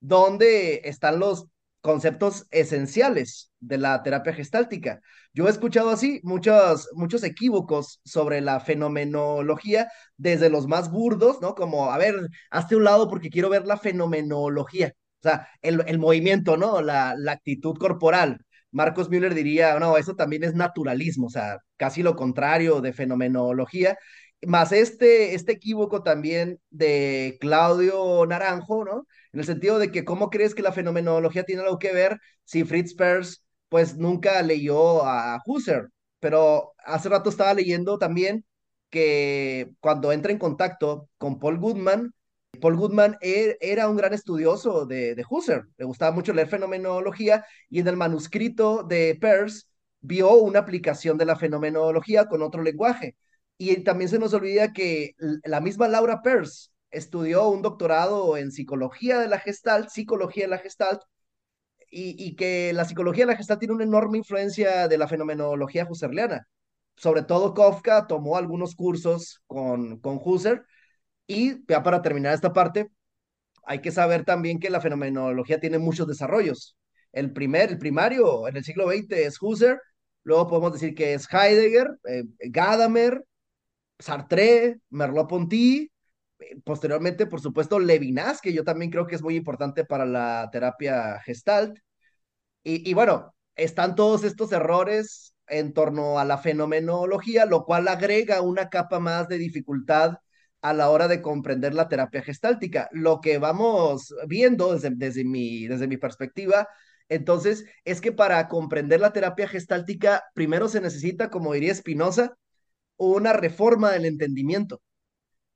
donde están los conceptos esenciales de la terapia gestáltica. Yo he escuchado así muchos, muchos equívocos sobre la fenomenología, desde los más burdos, ¿no? Como, a ver, hazte un lado porque quiero ver la fenomenología. O sea, el, el movimiento, ¿no? La, la actitud corporal. Marcos Müller diría, no, eso también es naturalismo, o sea, casi lo contrario de fenomenología. Más este, este equívoco también de Claudio Naranjo, ¿no? En el sentido de que cómo crees que la fenomenología tiene algo que ver si Fritz Perls pues nunca leyó a Husserl, pero hace rato estaba leyendo también que cuando entra en contacto con Paul Goodman, Paul Goodman er, era un gran estudioso de, de Husserl, le gustaba mucho leer fenomenología y en el manuscrito de Peirce vio una aplicación de la fenomenología con otro lenguaje. Y también se nos olvida que la misma Laura Peirce estudió un doctorado en psicología de la Gestalt, psicología de la Gestalt, y, y, que la psicología de la Gestalt tiene una enorme influencia de la fenomenología husserliana. Sobre todo Kafka tomó algunos cursos con, con Husserl, y ya para terminar esta parte, hay que saber también que la fenomenología tiene muchos desarrollos. El primer, el primario en el siglo XX es Husserl, luego podemos decir que es Heidegger, eh, Gadamer, Sartre, Merleau-Ponty, posteriormente, por supuesto, Levinas, que yo también creo que es muy importante para la terapia gestalt. Y, y, bueno, están todos estos errores en torno a la fenomenología, lo cual agrega una capa más de dificultad a la hora de comprender la terapia gestáltica. Lo que vamos viendo desde, desde, mi, desde mi perspectiva, entonces, es que para comprender la terapia gestáltica, primero se necesita, como diría Spinoza, una reforma del entendimiento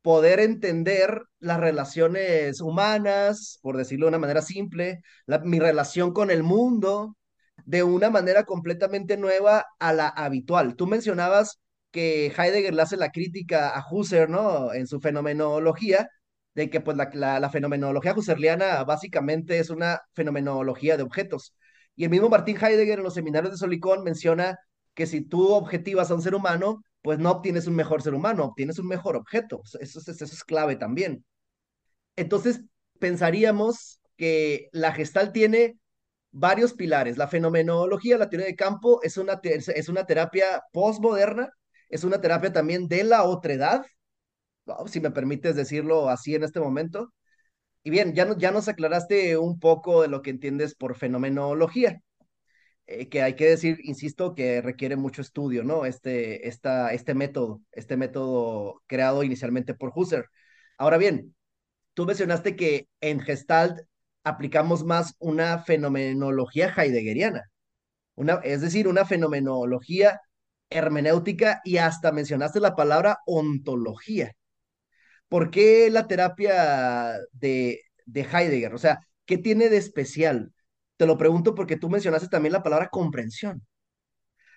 poder entender las relaciones humanas, por decirlo de una manera simple, mi relación con el mundo, de una manera completamente nueva a la habitual. Tú mencionabas que Heidegger le hace la crítica a Husserl, ¿no? En su fenomenología, de que pues la, la, la fenomenología husserliana básicamente es una fenomenología de objetos. Y el mismo Martín Heidegger en los seminarios de Solicón menciona que si tú objetivas a un ser humano, pues no obtienes un mejor ser humano, obtienes un mejor objeto. Eso es, clave también. Entonces, pensaríamos que la gestal tiene varios pilares. La fenomenología, la teoría de campo, es una, es una terapia postmoderna, es una terapia también de la otredad, si me permites decirlo así en este momento. Y bien, ya, ya nos aclaraste un poco de lo que entiendes por fenomenología, eh, que hay que decir, insisto, que requiere mucho estudio, ¿no? Este, esta, este método, este método creado inicialmente por Husserl. Ahora bien, tú mencionaste que en Gestalt aplicamos más una fenomenología heideggeriana, una, es decir, una fenomenología hermenéutica y hasta mencionaste la palabra ontología. ¿Por qué la terapia de, de Heidegger? O sea, ¿qué tiene de especial? Te lo pregunto porque tú mencionaste también la palabra comprensión.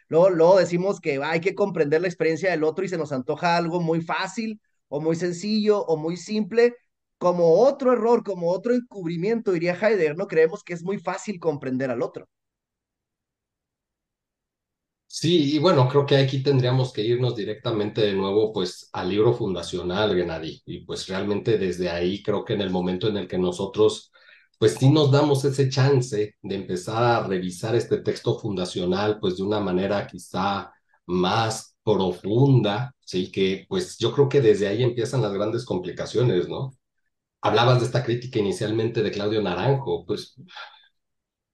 Luego, decimos que hay que comprender la experiencia del otro y se nos antoja algo muy fácil o muy sencillo o muy simple, como otro error, como otro encubrimiento, diría Heidegger, ¿no? Creemos que es muy fácil comprender al otro. Sí, y bueno, creo que aquí tendríamos que irnos directamente de nuevo pues al libro fundacional, Gennady, y pues realmente desde ahí creo que en el momento en el que nosotros pues sí nos damos ese chance de empezar a revisar este texto fundacional pues de una manera quizá más profunda, sí, que pues yo creo que desde ahí empiezan las grandes complicaciones, ¿no? Hablabas de esta crítica inicialmente de Claudio Naranjo, pues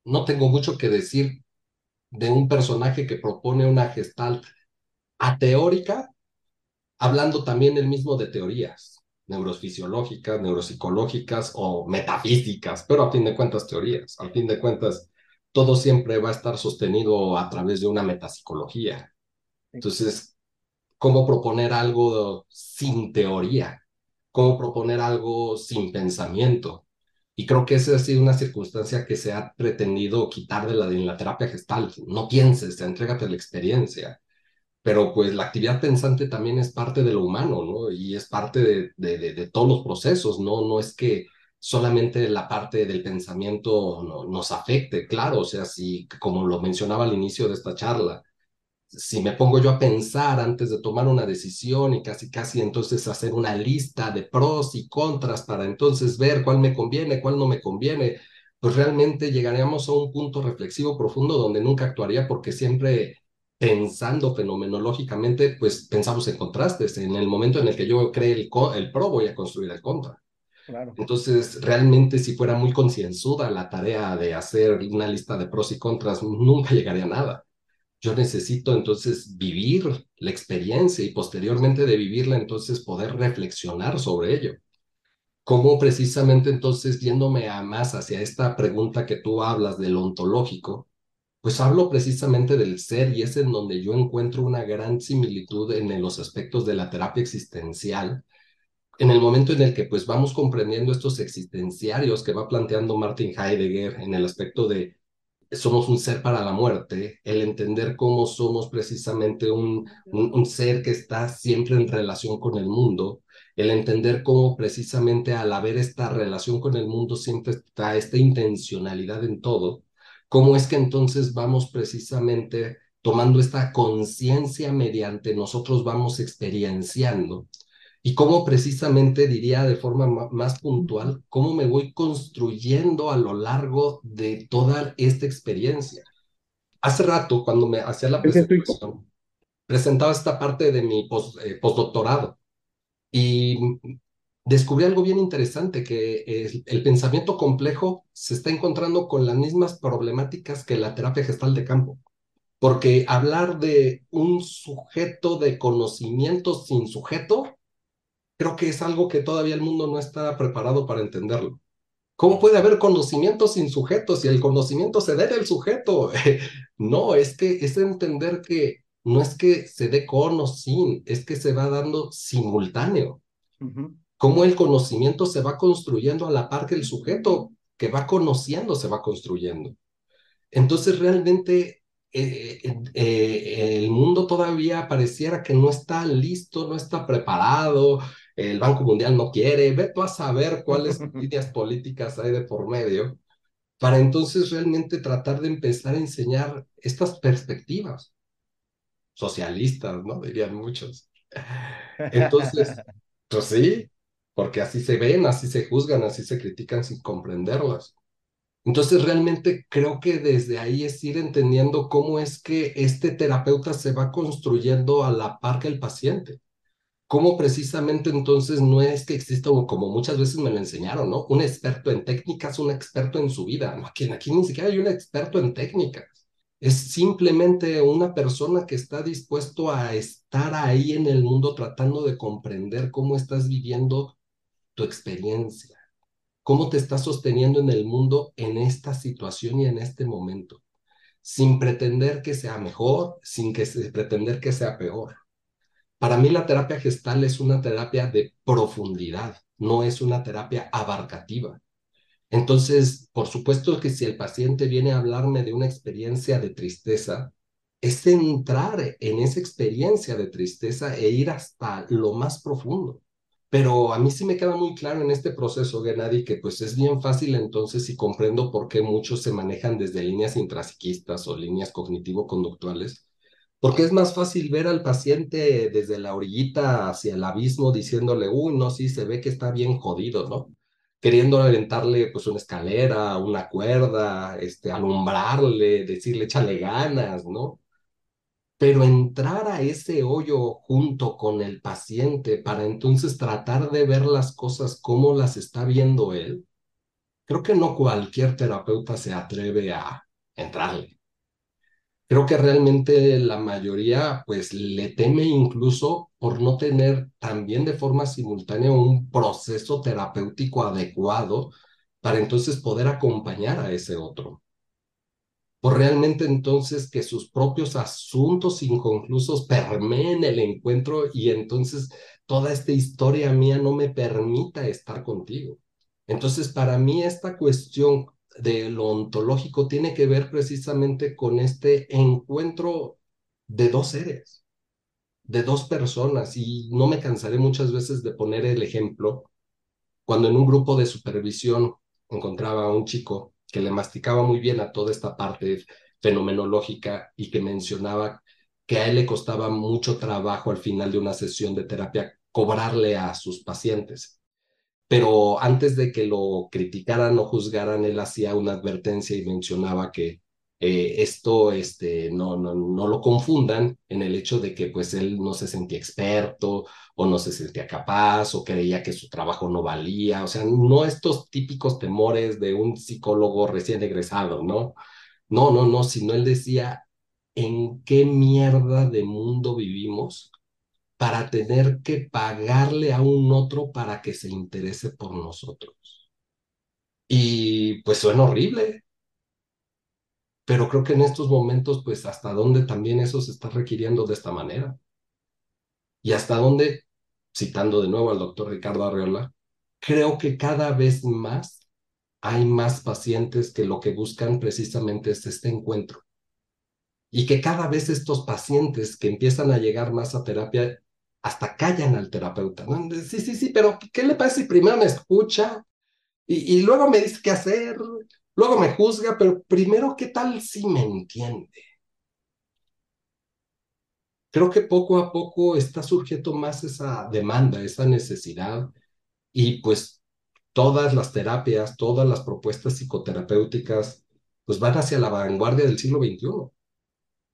no tengo mucho que decir de un personaje que propone una gestalt ateórica, hablando también el mismo de teorías neurofisiológicas, neuropsicológicas o metafísicas, pero a fin de cuentas teorías. Al fin de cuentas, todo siempre va a estar sostenido a través de una metapsicología. Entonces, ¿cómo proponer algo sin teoría? ¿Cómo proponer algo sin pensamiento? Y creo que esa ha sido una circunstancia que se ha pretendido quitar de la, de la terapia gestal. No pienses, entrégate a la experiencia. Pero pues la actividad pensante también es parte de lo humano, ¿no? Y es parte de, de, de todos los procesos, ¿no? No es que solamente la parte del pensamiento no, nos afecte, claro, o sea, si, como lo mencionaba al inicio de esta charla, si me pongo yo a pensar antes de tomar una decisión y casi, casi entonces hacer una lista de pros y contras para entonces ver cuál me conviene, cuál no me conviene, pues realmente llegaríamos a un punto reflexivo profundo donde nunca actuaría porque siempre pensando fenomenológicamente, pues pensamos en contrastes. En el momento en el que yo cree el, el pro, voy a construir el contra. Claro. Entonces, realmente si fuera muy concienzuda la tarea de hacer una lista de pros y contras, nunca llegaría a nada yo necesito entonces vivir la experiencia y posteriormente de vivirla entonces poder reflexionar sobre ello. ¿Cómo precisamente entonces yéndome a más hacia esta pregunta que tú hablas del ontológico? Pues hablo precisamente del ser y es en donde yo encuentro una gran similitud en los aspectos de la terapia existencial, en el momento en el que pues vamos comprendiendo estos existenciarios que va planteando Martin Heidegger en el aspecto de somos un ser para la muerte, el entender cómo somos precisamente un, un, un, ser que está siempre en relación con el mundo, el entender cómo precisamente al haber esta relación con el mundo siempre está esta intencionalidad en todo, cómo es que entonces vamos precisamente tomando esta conciencia mediante nosotros vamos experienciando y cómo precisamente diría de forma más puntual, cómo me voy construyendo a lo largo de toda esta experiencia. Hace rato, cuando me hacía la presentación, presentaba esta parte de mi post, eh, postdoctorado. Y descubrí algo bien interesante, que el, pensamiento complejo se está encontrando con las mismas problemáticas que la terapia gestal de campo. Porque hablar de un sujeto de conocimiento sin sujeto creo que es algo que todavía el mundo no está preparado para entenderlo. ¿Cómo puede haber conocimiento sin sujeto si el conocimiento se dé del sujeto? no, es que es entender que no es que se dé con o sin, es que se va dando simultáneo. Cómo el conocimiento se va construyendo a la par que el sujeto que va conociendo se va construyendo. Entonces realmente eh, eh, eh, el mundo todavía pareciera que no está listo, no está preparado, el Banco Mundial no quiere, ve tú a saber cuáles líneas políticas hay de por medio, para entonces realmente tratar de empezar a enseñar estas perspectivas socialistas, ¿no? Dirían muchos. Entonces, pues sí, porque así se ven, así se juzgan, así se critican sin comprenderlas. Entonces, realmente creo que desde ahí es ir entendiendo cómo es que este terapeuta se va construyendo a la par que el paciente. Cómo precisamente entonces no es que exista, como muchas veces me lo enseñaron, ¿no? Un experto en técnicas, un experto en su vida. Aquí, aquí ni siquiera hay un experto en técnicas. Es simplemente una persona que está dispuesto a estar ahí en el mundo tratando de comprender cómo estás viviendo tu experiencia cómo te estás sosteniendo en el mundo en esta situación y en este momento, sin pretender que sea mejor, sin que se, pretender que sea peor. Para mí la terapia gestal es una terapia de profundidad, no es una terapia abarcativa. Entonces, por supuesto que si el paciente viene a hablarme de una experiencia de tristeza, es entrar en esa experiencia de tristeza e ir hasta lo más profundo. Pero a mí sí me queda muy claro en este proceso, Gennady, que pues es bien fácil entonces y comprendo por qué muchos se manejan desde líneas intrapsiquistas o líneas cognitivo-conductuales, porque es más fácil ver al paciente desde la orillita hacia el abismo diciéndole, uy, no, sí, se ve que está bien jodido, ¿no? Queriendo aventarle pues una escalera, una cuerda, este, alumbrarle, decirle, échale ganas, ¿no? Pero entrar a ese hoyo junto con el paciente para entonces tratar de ver las cosas como las está viendo él, creo que no cualquier terapeuta se atreve a entrarle. Creo que realmente la mayoría pues le teme incluso por no tener también de forma simultánea un proceso terapéutico adecuado para entonces poder acompañar a ese otro por realmente entonces que sus propios asuntos inconclusos permeen el encuentro y entonces toda esta historia mía no me permita estar contigo. Entonces, para mí esta cuestión de lo ontológico tiene que ver precisamente con este encuentro de dos seres, de dos personas, y no me cansaré muchas veces de poner el ejemplo cuando en un grupo de supervisión encontraba a un chico que le masticaba muy bien a toda esta parte fenomenológica y que mencionaba que a él le costaba mucho trabajo al final de una sesión de terapia cobrarle a sus pacientes. Pero antes de que lo criticaran o juzgaran, él hacía una advertencia y mencionaba que eh, esto este, no, no, no lo confundan en el hecho de que pues él no se sentía experto o no se sentía capaz o creía que su trabajo no valía, o sea, no estos típicos temores de un psicólogo recién egresado, ¿no? No, no, no, sino él decía, ¿en qué mierda de mundo vivimos para tener que pagarle a un otro para que se interese por nosotros? Y pues suena horrible, pero creo que en estos momentos, pues hasta dónde también eso se está requiriendo de esta manera. Y hasta dónde, citando de nuevo al doctor Ricardo Arreola, creo que cada vez más hay más pacientes que lo que buscan precisamente es este encuentro. Y que cada vez estos pacientes que empiezan a llegar más a terapia hasta callan al terapeuta. Sí, sí, sí, pero ¿qué le pasa si primero me escucha y, y luego me dice qué hacer? Luego me juzga, pero primero, ¿qué tal si me entiende? Creo que poco a poco está surgiendo más esa demanda, esa necesidad y pues todas las terapias, todas las propuestas psicoterapéuticas pues van hacia la vanguardia del siglo XXI.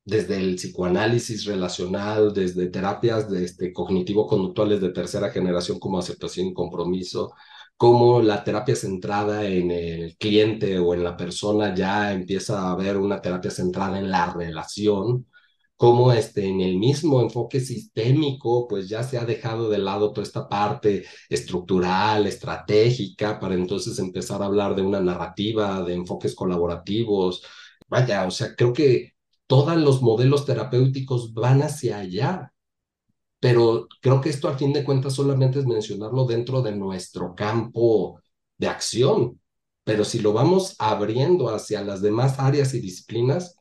Desde el psicoanálisis relacional, desde terapias de este, cognitivo-conductuales de tercera generación como aceptación y compromiso, cómo la terapia centrada en el cliente o en la persona ya empieza a haber una terapia centrada en la relación, cómo este, en el mismo enfoque sistémico, pues ya se ha dejado de lado toda esta parte estructural, estratégica, para entonces empezar a hablar de una narrativa, de enfoques colaborativos. Vaya, o sea, creo que todos los modelos terapéuticos van hacia allá. Pero creo que esto al fin de cuentas solamente es mencionarlo dentro de nuestro campo de acción, pero si lo vamos abriendo hacia las demás áreas y disciplinas,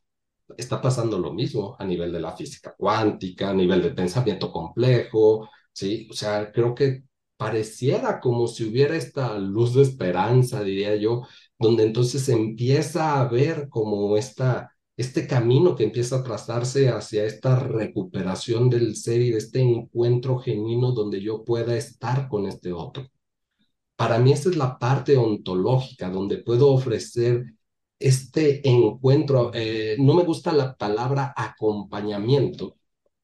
está pasando lo mismo a nivel de la física cuántica, a nivel de pensamiento complejo, ¿sí? O sea, creo que pareciera como si hubiera esta luz de esperanza, diría yo, donde entonces empieza a ver como esta este camino que empieza a trazarse hacia esta recuperación del ser y de este encuentro genuino donde yo pueda estar con este otro. Para mí esta es la parte ontológica donde puedo ofrecer este encuentro. Eh, no me gusta la palabra acompañamiento,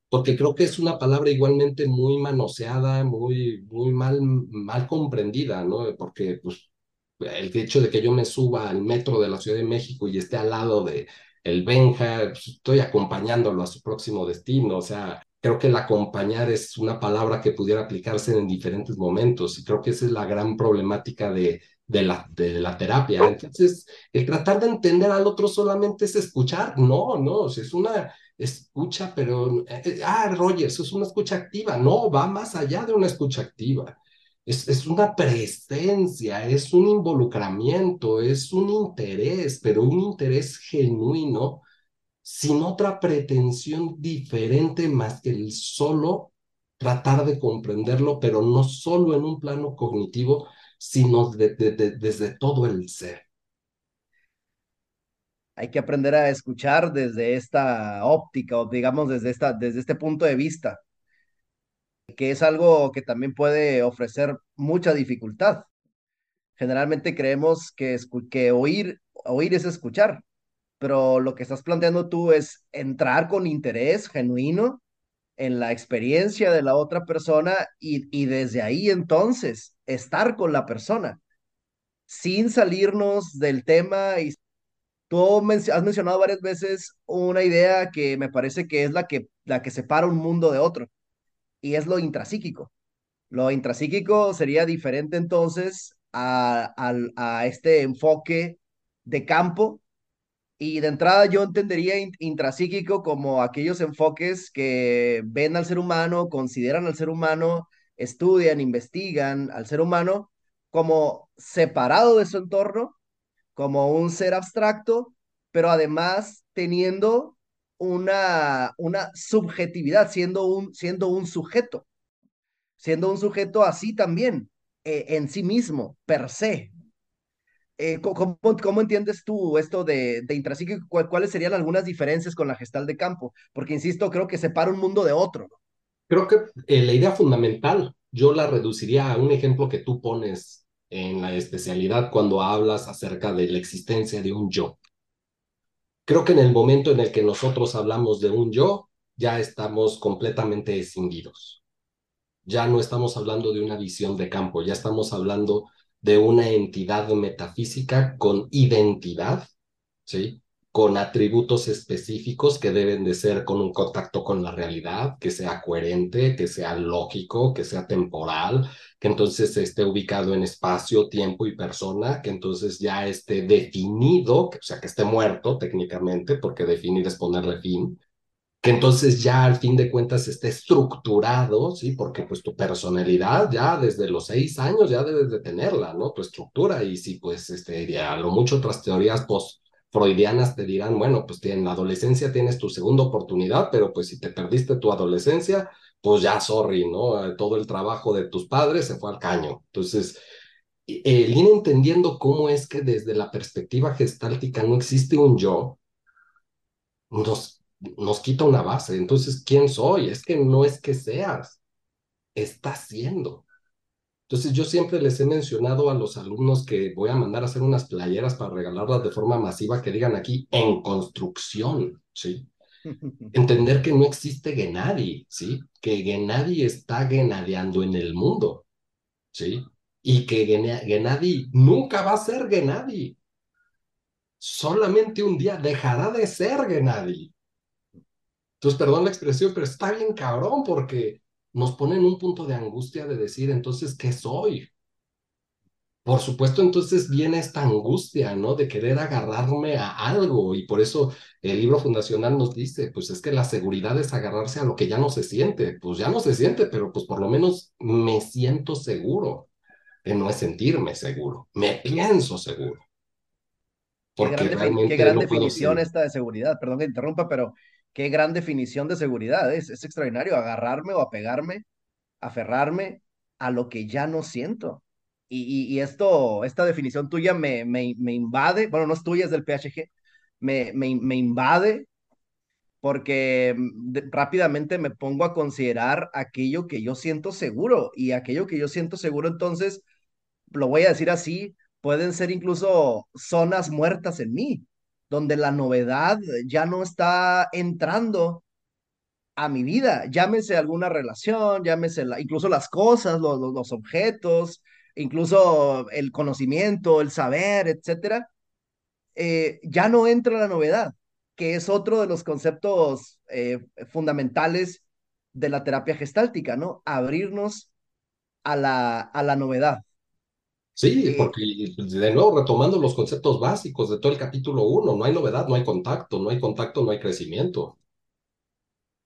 porque creo que es una palabra igualmente muy manoseada, muy, muy mal, mal comprendida, ¿no? Porque pues, el hecho de que yo me suba al metro de la Ciudad de México y esté al lado de el Benja, pues, estoy acompañándolo a su próximo destino, o sea, creo que el acompañar es una palabra que pudiera aplicarse en diferentes momentos y creo que esa es la gran problemática de, de, la, de la terapia. Entonces, el tratar de entender al otro solamente es escuchar, no, no, es una escucha, pero, eh, eh, ah, Roger, eso es una escucha activa, no, va más allá de una escucha activa. Es, es, una presencia, es un involucramiento, es un interés, pero un interés genuino, sin otra pretensión diferente más que el solo tratar de comprenderlo, pero no solo en un plano cognitivo, sino de, de, de, desde todo el ser. Hay que aprender a escuchar desde esta óptica, o digamos desde, esta, desde este punto de vista que es algo que también puede ofrecer mucha dificultad. Generalmente creemos que, oír, oír es escuchar, pero lo que estás planteando tú es entrar con interés genuino en la experiencia de la otra persona y, y desde ahí entonces estar con la persona sin salirnos del tema y tú has mencionado varias veces una idea que me parece que es la que, la que separa un mundo de otro y es lo intrapsíquico. Lo intrapsíquico sería diferente entonces a, a, este enfoque de campo y de entrada yo entendería intrapsíquico como aquellos enfoques que ven al ser humano, consideran al ser humano, estudian, investigan al ser humano como separado de su entorno, como un ser abstracto, pero además teniendo una, una subjetividad, siendo un, siendo un sujeto, siendo un sujeto así también, eh, en sí mismo, per se. Eh, ¿cómo, ¿cómo, entiendes tú esto de, de intrapsíquico? ¿Cuáles serían algunas diferencias con la gestal de campo? Porque, insisto, creo que separa un mundo de otro. Creo que eh, la idea fundamental yo la reduciría a un ejemplo que tú pones en la especialidad cuando hablas acerca de la existencia de un yo. Creo que en el momento en el que nosotros hablamos de un yo, ya estamos completamente escindidos. Ya no estamos hablando de una visión de campo, ya estamos hablando de una entidad metafísica con identidad, ¿sí? Con atributos específicos que deben de ser con un contacto con la realidad, que sea coherente, que sea lógico, que sea temporal, que entonces esté ubicado en espacio, tiempo y persona, que entonces ya esté definido, o sea, que esté muerto técnicamente, porque definir es ponerle fin, que entonces ya al fin de cuentas esté estructurado, ¿sí? Porque pues tu personalidad ya desde los seis años ya debes de tenerla, ¿no? Tu estructura y si pues este, a lo mucho otras teorías post freudianas te dirán, bueno, pues en la adolescencia tienes tu segunda oportunidad, pero pues si te perdiste tu adolescencia, pues ya, sorry, ¿no? Eh, todo el trabajo de tus padres se fue al caño. Entonces, el ir entendiendo cómo es que desde la perspectiva gestáltica no existe un yo, nos, nos quita una base. Entonces, ¿quién soy? Es que no es que seas, estás siendo. Entonces yo siempre les he mencionado a los alumnos que voy a mandar a hacer unas playeras para regalarlas de forma masiva que digan aquí en construcción, ¿sí? Entender que no existe Gennady, ¿sí? Que Gennady está genadeando en el mundo, ¿sí? Y que Gennady nunca va a ser Gennady. Solamente un día dejará de ser Gennady. Entonces, perdón la expresión, pero está bien cabrón porque nos pone en un punto de angustia de decir, entonces, ¿qué soy? por supuesto, entonces viene esta angustia, ¿no? De querer agarrarme a algo y por eso el libro fundacional nos dice, pues es que la seguridad es agarrarse a lo que ya no se siente, pues ya no se siente, pero pues por lo menos me siento seguro, que no es sentirme seguro, me pienso seguro. Porque qué qué gran definición esta de seguridad, perdón que interrumpa, pero qué gran definición de seguridad, es, es extraordinario agarrarme o apegarme, aferrarme a lo que ya no siento. Y, esto, esta definición tuya me, me, invade, bueno, no es tuya, es del PHG, me, me, me invade porque mm, rápidamente me pongo a considerar aquello que yo siento seguro y aquello que yo siento seguro entonces, lo voy a decir así, pueden ser incluso zonas muertas en mí, donde la novedad ya no está entrando a mi vida, llámese alguna relación, llámese incluso las cosas, los, los objetos, incluso el conocimiento, el saber, etcétera, eh, ya no entra la novedad, que es otro de los conceptos eh, fundamentales de la terapia gestáltica, ¿no? Abrirnos a la, a la novedad. Sí, eh, porque de nuevo retomando los conceptos básicos de todo el capítulo 1, no hay novedad, no hay contacto, no hay contacto, no hay crecimiento.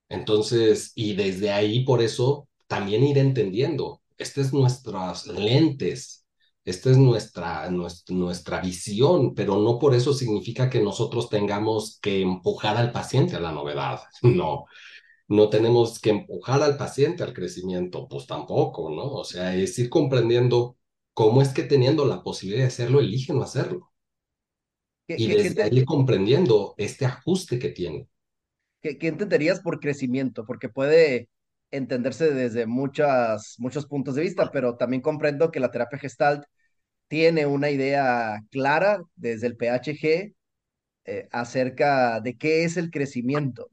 Entonces, y desde ahí por eso también ir entendiendo estas es nuestras lentes, esta es nuestra, nuestra, nuestra visión, pero no por eso significa que nosotros tengamos que empujar al paciente a la novedad. No, no tenemos que empujar al paciente al crecimiento, pues tampoco, ¿no? O sea, es ir comprendiendo cómo es que teniendo la posibilidad de hacerlo, eligen no hacerlo. Y desde ahí comprendiendo este ajuste que tiene. ¿Qué, ¿Qué entenderías por crecimiento? Porque puede entenderse desde muchas, muchos puntos de vista, pero también comprendo que la terapia gestalt tiene una idea clara desde el PHG eh, acerca de qué es el crecimiento.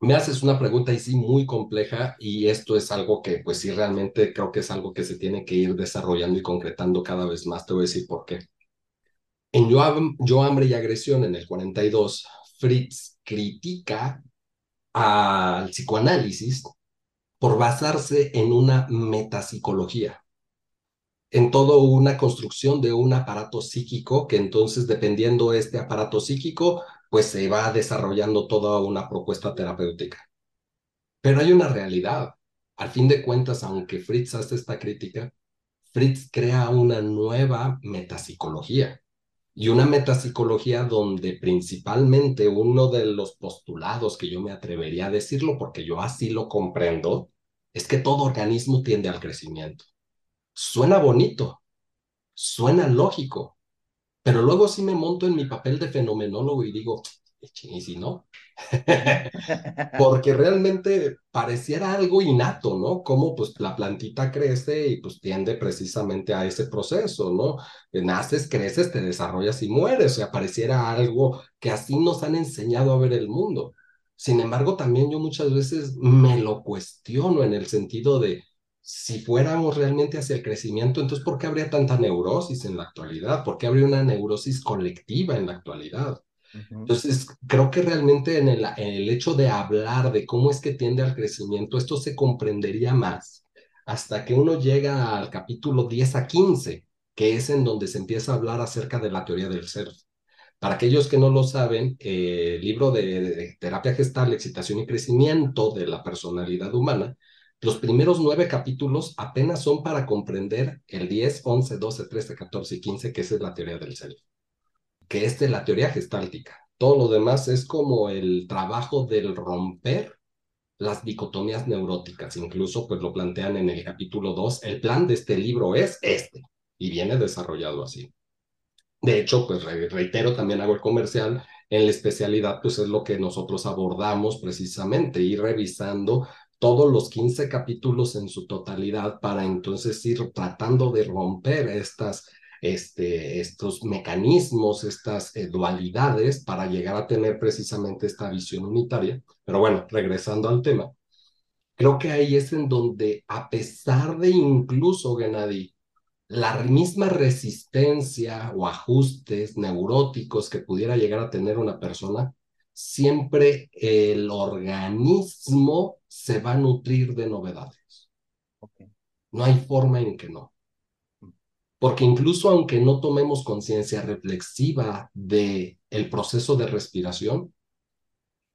Me haces una pregunta y sí muy compleja y esto es algo que pues sí realmente creo que es algo que se tiene que ir desarrollando y concretando cada vez más. Te voy a decir por qué. En Yo, Yo Hambre y Agresión en el 42, Fritz critica al psicoanálisis por basarse en una metapsicología, en toda una construcción de un aparato psíquico que entonces dependiendo de este aparato psíquico, pues se va desarrollando toda una propuesta terapéutica. Pero hay una realidad. Al fin de cuentas, aunque Fritz hace esta crítica, Fritz crea una nueva metapsicología. Y una metapsicología donde principalmente uno de los postulados que yo me atrevería a decirlo, porque yo así lo comprendo, es que todo organismo tiende al crecimiento. Suena bonito, suena lógico, pero luego sí me monto en mi papel de fenomenólogo y digo, y si no, porque realmente pareciera algo innato, ¿no? Como pues la plantita crece y pues tiende precisamente a ese proceso, ¿no? Naces, creces, te desarrollas y mueres, o sea, pareciera algo que así nos han enseñado a ver el mundo. Sin embargo, también yo muchas veces me lo cuestiono en el sentido de, si fuéramos realmente hacia el crecimiento, entonces, ¿por qué habría tanta neurosis en la actualidad? ¿Por qué habría una neurosis colectiva en la actualidad? Entonces, creo que realmente en el, el, hecho de hablar de cómo es que tiende al crecimiento, esto se comprendería más hasta que uno llega al capítulo 10 a 15, que es en donde se empieza a hablar acerca de la teoría del ser. Para aquellos que no lo saben, eh, el libro de, de, terapia gestal, excitación y crecimiento de la personalidad humana, los primeros nueve capítulos apenas son para comprender el 10, 11, 12, 13, 14 y 15, que es la teoría del ser que es de la teoría gestáltica. Todo lo demás es como el trabajo del romper las dicotomías neuróticas. Incluso pues lo plantean en el capítulo 2. El plan de este libro es este y viene desarrollado así. De hecho, pues reitero, también hago el comercial. En la especialidad, pues es lo que nosotros abordamos precisamente, ir revisando todos los 15 capítulos en su totalidad para entonces ir tratando de romper estas este, estos mecanismos, estas eh, dualidades para llegar a tener precisamente esta visión unitaria. Pero bueno, regresando al tema, creo que ahí es en donde, a pesar de incluso, Gennady, la misma resistencia o ajustes neuróticos que pudiera llegar a tener una persona, siempre el organismo se va a nutrir de novedades. No hay forma en que no. porque incluso aunque no tomemos conciencia reflexiva de el proceso de respiración,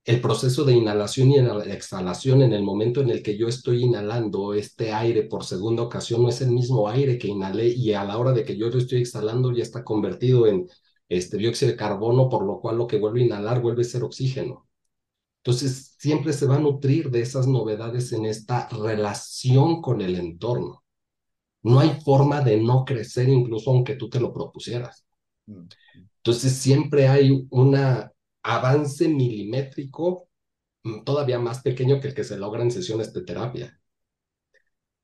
el proceso de inhalación y exhalación en el momento en el que yo estoy inhalando este aire por segunda ocasión no es el mismo aire que inhalé y a la hora de que yo lo estoy exhalando ya está convertido en este dióxido de carbono, por lo cual lo que vuelve a inhalar vuelve a ser oxígeno. Entonces, siempre se va a nutrir de esas novedades en esta relación con el entorno. No hay forma de no crecer incluso aunque tú te lo propusieras. Entonces, siempre hay una avance milimétrico mm, todavía más pequeño que el que se logra en sesiones de terapia.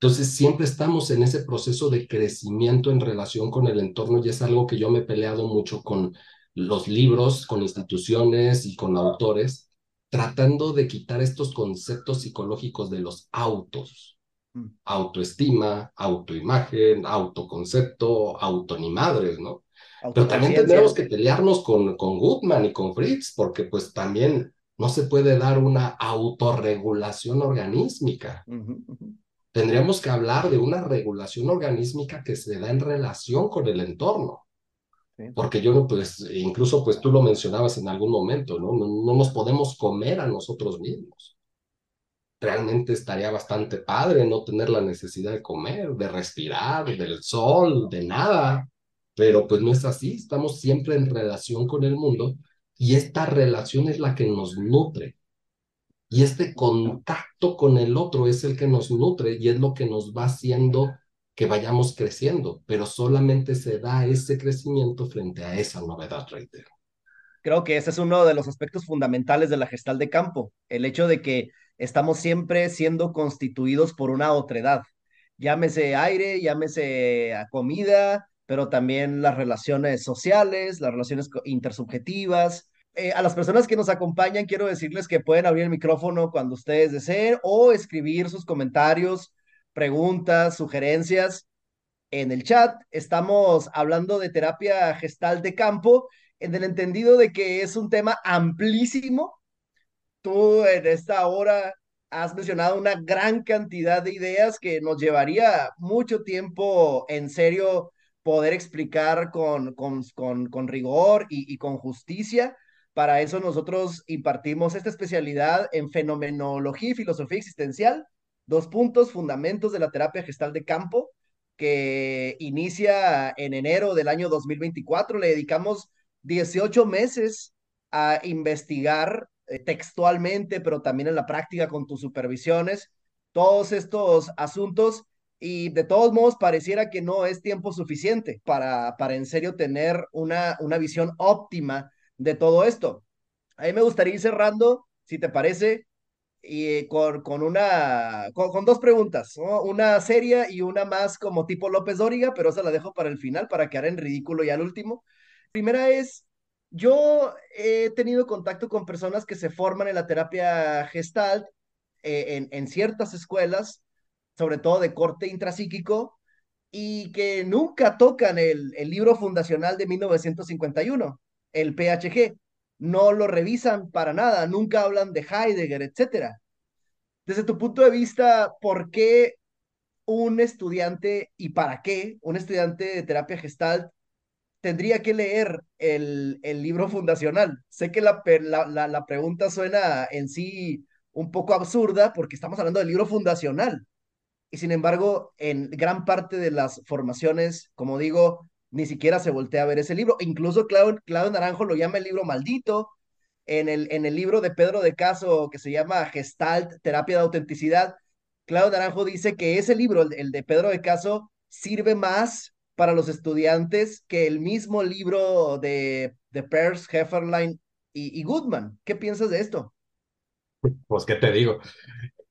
Entonces, siempre estamos en ese proceso de crecimiento en relación con el entorno y es algo que yo me he peleado mucho con los libros, con instituciones y con autores, tratando de quitar estos conceptos psicológicos de los autos. Mm. Autoestima, autoimagen, autoconcepto, autonimadres, ¿no? Pero también tendremos que pelearnos con, con Goodman y con Fritz, porque pues también no se puede dar una autorregulación organísmica. Tendríamos que hablar de una regulación organísmica que se da en relación con el entorno. Porque yo, pues, incluso pues tú lo mencionabas en algún momento, ¿no? ¿no? No nos podemos comer a nosotros mismos. Realmente estaría bastante padre no tener la necesidad de comer, de respirar, del sol, de nada pero pues no es así, estamos siempre en relación con el mundo y esta relación es la que nos nutre. Y este contacto con el otro es el que nos nutre y es lo que nos va haciendo que vayamos creciendo, pero solamente se da ese crecimiento frente a esa novedad, reitero. Creo que ese es uno de los aspectos fundamentales de la gestal de campo, el hecho de que estamos siempre siendo constituidos por una otredad, llámese aire, llámese comida, pero también las relaciones sociales, las relaciones intersubjetivas. Eh, a las personas que nos acompañan, quiero decirles que pueden abrir el micrófono cuando ustedes deseen o escribir sus comentarios, preguntas, sugerencias en el chat. Estamos hablando de terapia gestal de campo en el entendido de que es un tema amplísimo. Tú en esta hora has mencionado una gran cantidad de ideas que nos llevaría mucho tiempo en serio poder explicar con, con, con, rigor y, y, con justicia. Para eso nosotros impartimos esta especialidad en fenomenología y filosofía existencial, dos puntos, fundamentos de la terapia gestal de campo, que inicia en enero del año 2024. Le dedicamos 18 meses a investigar eh, textualmente, pero también en la práctica con tus supervisiones, todos estos asuntos y de todos modos pareciera que no es tiempo suficiente para, para en serio tener una, una visión óptima de todo esto. A mí me gustaría ir cerrando, si te parece, y con, con una con, dos preguntas, una seria y una más como tipo López Dóriga, pero esa la dejo para el final para quedar en ridículo ya al último. Primera es, yo he tenido contacto con personas que se forman en la terapia gestalt eh, en, en ciertas escuelas sobre todo de corte intrapsíquico, y que nunca tocan el, el libro fundacional de 1951, el PHG. No lo revisan para nada, nunca hablan de Heidegger, etc. Desde tu punto de vista, ¿por qué un estudiante y para qué un estudiante de terapia gestal tendría que leer el, libro fundacional? Sé que la, pregunta suena en sí un poco absurda porque estamos hablando del libro fundacional. Y sin embargo, en gran parte de las formaciones, como digo, ni siquiera se voltea a ver ese libro. Incluso Claudio, Naranjo lo llama el libro maldito. En el, en el libro de Pedro de Caso, que se llama Gestalt, Terapia de Autenticidad, Claudio Naranjo dice que ese libro, el, de Pedro de Caso, sirve más para los estudiantes que el mismo libro de, de Peirce, Hefferline y, y Goodman. ¿Qué piensas de esto? Pues, ¿qué te digo?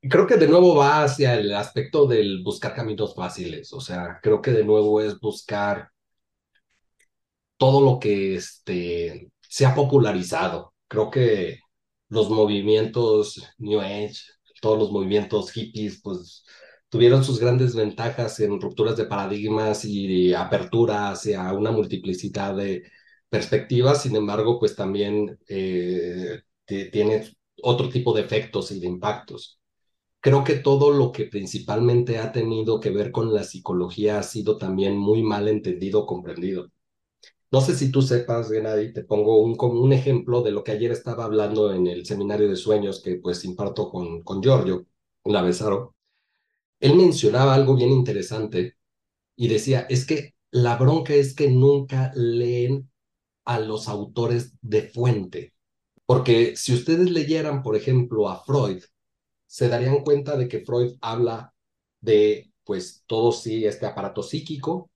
creo que de nuevo va hacia el aspecto del buscar caminos fáciles, o sea, creo que de nuevo es buscar todo lo que este, se ha popularizado. Creo que los movimientos New Age, todos los movimientos hippies, pues tuvieron sus grandes ventajas en rupturas de paradigmas y apertura hacia una multiplicidad de perspectivas, sin embargo, pues también eh, tiene otro tipo de efectos y de impactos creo que todo lo que principalmente ha tenido que ver con la psicología ha sido también muy mal entendido, comprendido. No sé si tú sepas, Gennady, te pongo un, como un ejemplo de lo que ayer estaba hablando en el seminario de sueños que pues imparto con, con Giorgio Lavesaro. Él mencionaba algo bien interesante y decía, es que la bronca es que nunca leen a los autores de fuente. Porque si ustedes leyeran, por ejemplo, a Freud, se darían cuenta de que Freud habla de, pues, todo sí, este aparato psíquico,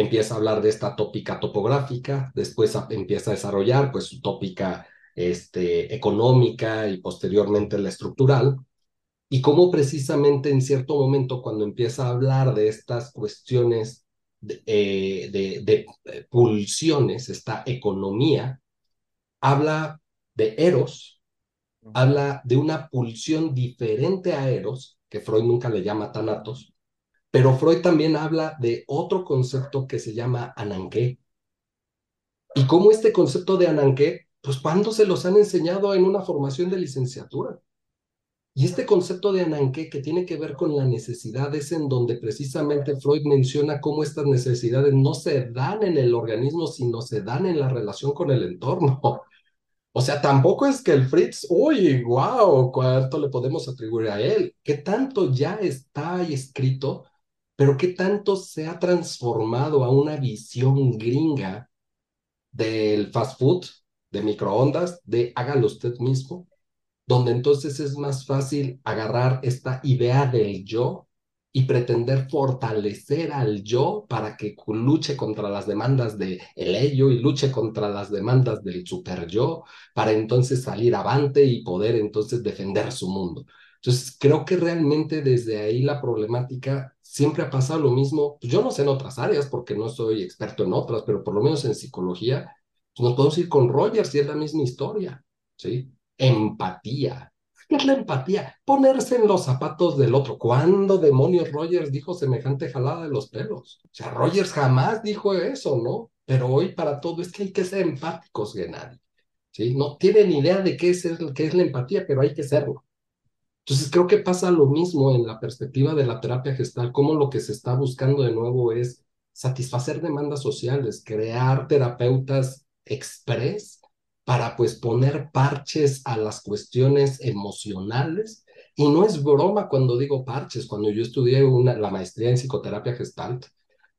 empieza a hablar de esta tópica topográfica, después empieza a desarrollar, pues, su tópica este, económica y posteriormente la estructural, y cómo precisamente en cierto momento cuando empieza a hablar de estas cuestiones de, eh, de, eh, pulsiones, esta economía, habla de Eros, habla de una pulsión diferente a Eros, que Freud nunca le llama Thanatos, pero Freud también habla de otro concepto que se llama Ananqué. Y cómo este concepto de Ananqué, pues cuando se los han enseñado en una formación de licenciatura. Y este concepto de Ananqué que tiene que ver con la necesidad es en donde precisamente Freud menciona cómo estas necesidades no se dan en el organismo, sino se dan en la relación con el entorno. O sea, tampoco es que el Fritz, uy, wow, cuánto le podemos atribuir a él, qué tanto ya está escrito, pero qué tanto se ha transformado a una visión gringa del fast food, de microondas, de hágalo usted mismo, donde entonces es más fácil agarrar esta idea del yo y pretender fortalecer al yo para que luche contra las demandas del el ello y luche contra las demandas del super yo, para entonces salir avante y poder entonces defender su mundo. Entonces, creo que realmente desde ahí la problemática siempre ha pasado lo mismo. Pues yo no sé en otras áreas porque no soy experto en otras, pero por lo menos en psicología, pues nos podemos ir con Rogers y es la misma historia, ¿sí? empatía. ¿Qué es la empatía? Ponerse en los zapatos del otro. ¿Cuándo demonios Rogers dijo semejante jalada de los pelos? O sea, Rogers jamás dijo eso, ¿no? Pero hoy para todo es que hay que ser empáticos, Gennady. ¿sí? No tienen idea de qué es, qué es la empatía, pero hay que serlo. Entonces creo que pasa lo mismo en la perspectiva de la terapia gestal, como lo que se está buscando de nuevo es satisfacer demandas sociales, crear terapeutas express para pues poner parches a las cuestiones emocionales. Y no es broma cuando digo parches, cuando yo estudié la maestría en psicoterapia gestalt,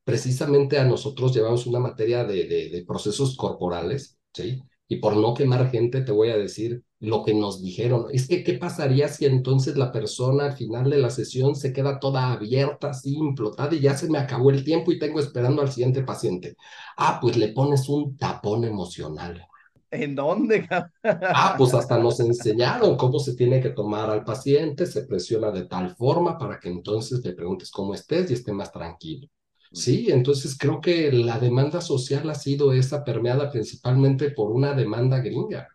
precisamente a nosotros llevamos una materia de, de procesos corporales, ¿sí? Y por no quemar gente, te voy a decir lo que nos dijeron. Es que, ¿qué pasaría si entonces la persona al final de la sesión se queda toda abierta, así, implotada, y ya se me acabó el tiempo y tengo esperando al siguiente paciente? Ah, pues le pones un tapón emocional. ¿En dónde? ah, pues hasta nos enseñaron cómo se tiene que tomar al paciente, se presiona de tal forma para que entonces le preguntes cómo estés y esté más tranquilo. Sí, entonces creo que la demanda social ha sido esa permeada principalmente por una demanda gringa.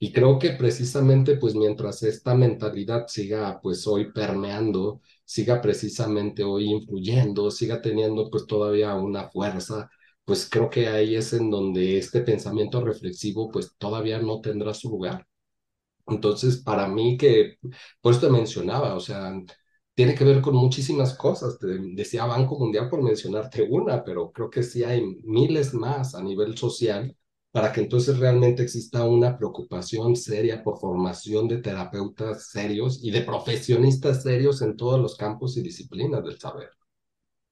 Y creo que precisamente pues mientras esta mentalidad siga pues hoy permeando, siga precisamente hoy influyendo, siga teniendo pues todavía una fuerza, pues creo que ahí es en donde este pensamiento reflexivo pues todavía no tendrá su lugar. Entonces, para mí que, por eso te mencionaba, o sea, tiene que ver con muchísimas cosas. Te decía Banco Mundial por mencionarte una, pero creo que sí hay miles más a nivel social para que entonces realmente exista una preocupación seria por formación de terapeutas serios y de profesionistas serios en todos los campos y disciplinas del saber.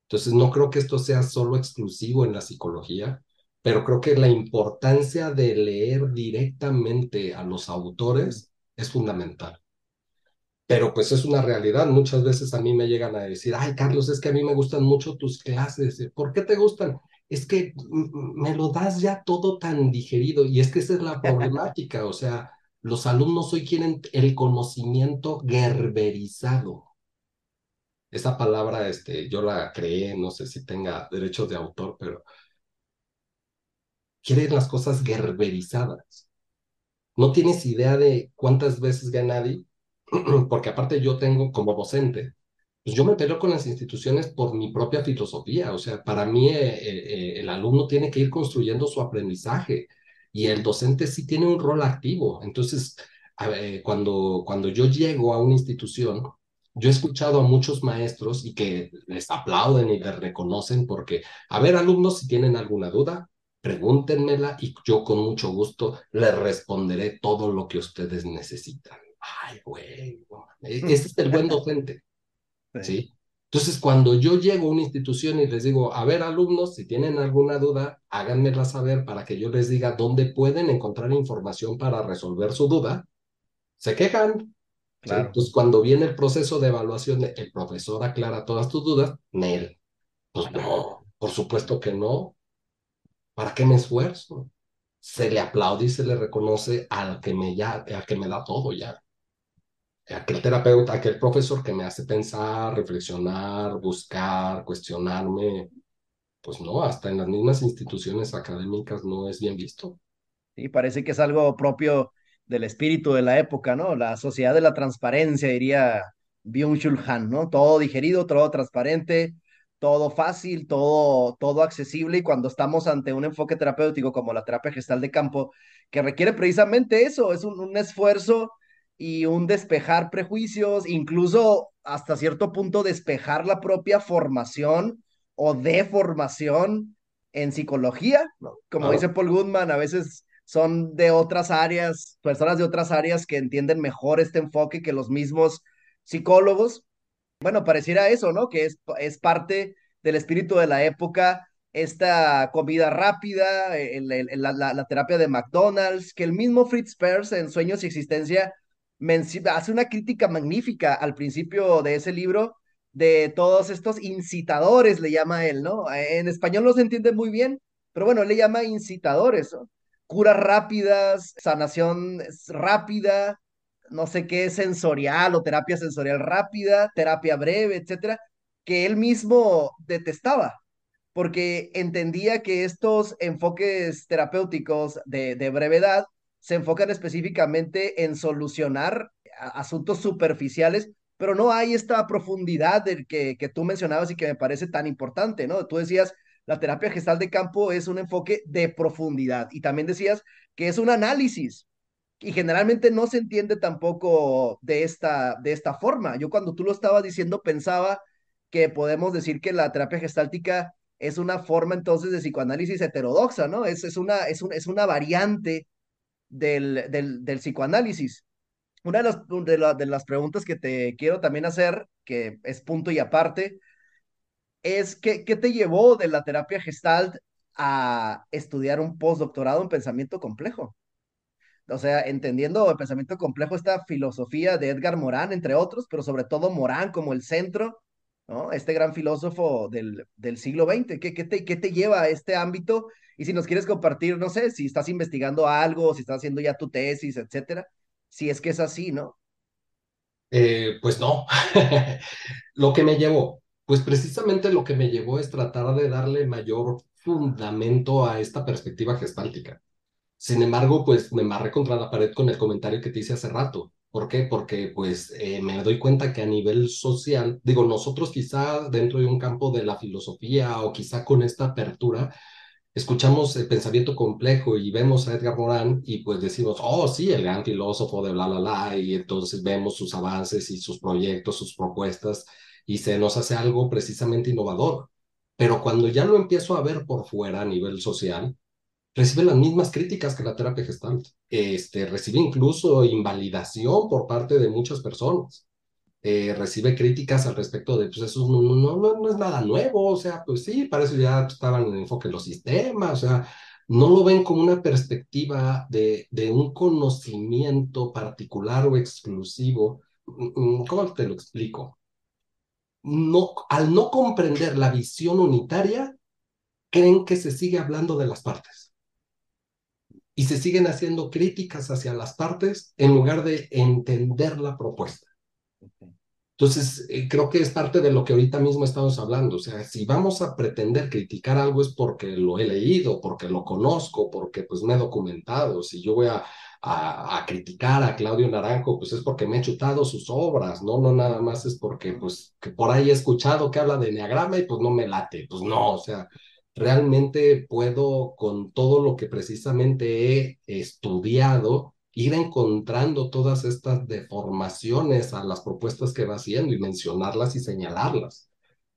Entonces, no creo que esto sea solo exclusivo en la psicología, pero creo que la importancia de leer directamente a los autores es fundamental. Pero pues es una realidad. Muchas veces a mí me llegan a decir, ay, Carlos, es que a mí me gustan mucho tus clases. ¿Por qué te gustan? Es que me lo das ya todo tan digerido. Y es que esa es la problemática. O sea, los alumnos hoy quieren el conocimiento gerberizado esa palabra este, yo la creé, no sé si tenga derechos de autor, pero quieren las cosas gerberizadas. No tienes idea de cuántas veces Gennady, porque aparte yo tengo como docente, pues yo me peleo con las instituciones por mi propia filosofía. O sea, para mí eh, eh, el alumno tiene que ir construyendo su aprendizaje y el docente sí tiene un rol activo. Entonces, cuando, cuando yo llego a una institución, yo he escuchado a muchos maestros y que les aplauden y les reconocen porque, a ver, alumnos, si tienen alguna duda, pregúntenmela y yo con mucho gusto les responderé todo lo que ustedes necesitan. Ay, güey, ese es el buen docente. ¿Sí? Entonces, cuando yo llego a una institución y les digo, a ver, alumnos, si tienen alguna duda, háganmela saber para que yo les diga dónde pueden encontrar información para resolver su duda, se quejan. Entonces, cuando viene el proceso de evaluación, el profesor aclara todas tus dudas, Nel. Pues no, por supuesto que no. ¿Para qué me esfuerzo? Se le aplaude y se le reconoce al que me, ya, al que me da todo ya aquel terapeuta, aquel profesor que me hace pensar, reflexionar, buscar, cuestionarme, pues no, hasta en las mismas instituciones académicas no es bien visto. Sí, parece que es algo propio del espíritu de la época, ¿no? La sociedad de la transparencia, diría Byung-Chul Han, ¿no? Todo digerido, todo transparente, todo fácil, todo, todo accesible y cuando estamos ante un enfoque terapéutico como la terapia gestal de campo, que requiere precisamente eso, es un, un esfuerzo y un despejar prejuicios, incluso hasta cierto punto despejar la propia formación o deformación en psicología, Como dice Paul Goodman, a veces son de otras áreas, personas de otras áreas que entienden mejor este enfoque que los mismos psicólogos. Bueno, pareciera eso, ¿no? Que es, es parte del espíritu de la época, esta comida rápida, la, la, terapia de McDonald's, que el mismo Fritz Perls en Sueños y Existencia hace una crítica magnífica al principio de ese libro de todos estos incitadores, le llama él, ¿no? En español no se entiende muy bien, pero bueno, él le llama incitadores, ¿no? Curas rápidas, sanación rápida, no sé qué, sensorial o terapia sensorial rápida, terapia breve, etcétera, que él mismo detestaba, porque entendía que estos enfoques terapéuticos de, de brevedad se enfocan específicamente en solucionar asuntos superficiales, pero no hay esta profundidad del que, que tú mencionabas y que me parece tan importante, ¿no? Tú decías, la terapia gestal de campo es un enfoque de profundidad y también decías que es un análisis y generalmente no se entiende tampoco de esta, de esta forma. Yo cuando tú lo estabas diciendo pensaba que podemos decir que la terapia gestáltica es una forma entonces de psicoanálisis heterodoxa, ¿no? Es, es, una, es, un, es una variante del, del, del psicoanálisis. Una de las, de, de las preguntas que te quiero también hacer, que es punto y aparte, es que, ¿qué te llevó de la terapia gestalt a estudiar un postdoctorado en pensamiento complejo? O sea, entendiendo el pensamiento complejo, esta filosofía de Edgar Morán, entre otros, pero sobre todo Morán como el centro, ¿no? Este gran filósofo del, del siglo XX. ¿Qué, qué, te, ¿Qué te lleva a este ámbito y si nos quieres compartir, no sé, si estás investigando algo, si estás haciendo ya tu tesis, etcétera, si es que es así, ¿no? Eh, pues no. lo que me llevó, pues precisamente lo que me llevó es tratar de darle mayor fundamento a esta perspectiva gestáltica. Sin embargo, pues me marré contra la pared con el comentario que te hice hace rato. ¿Por qué? Porque pues eh, me doy cuenta que a nivel social, digo, nosotros quizá dentro de un campo de la filosofía o quizá con esta apertura, escuchamos el pensamiento complejo y vemos a Edgar Morin y pues decimos, oh, sí, el gran filósofo de bla, bla, bla, y entonces vemos sus avances y sus proyectos, sus propuestas, y se nos hace algo precisamente innovador. Pero cuando ya lo empiezo a ver por fuera a nivel social, recibe las mismas críticas que la terapia gestalt. Este, recibe incluso invalidación por parte de muchas personas. Eh, recibe críticas al respecto de, pues eso no, no, no, es nada nuevo, o sea, pues sí, para eso ya estaban en enfoque los sistemas, o sea, no lo ven como una perspectiva de, de un conocimiento particular o exclusivo. Mm, mm, ¿Cómo te lo explico? No, al no comprender la visión unitaria, creen que se sigue hablando de las partes. Y se siguen haciendo críticas hacia las partes en lugar de entender la propuesta. Entonces, eh, creo que es parte de lo que ahorita mismo estamos hablando. O sea, si vamos a pretender criticar algo es porque lo he leído, porque lo conozco, porque pues me he documentado. Si yo voy a, a, criticar a Claudio Naranjo, pues es porque me he chutado sus obras, ¿no? No nada más es porque pues que por ahí he escuchado que habla de Enneagrama y pues no me late. Pues no, o sea, realmente puedo con todo lo que precisamente he estudiado ir encontrando todas estas deformaciones a las propuestas que va haciendo y mencionarlas y señalarlas.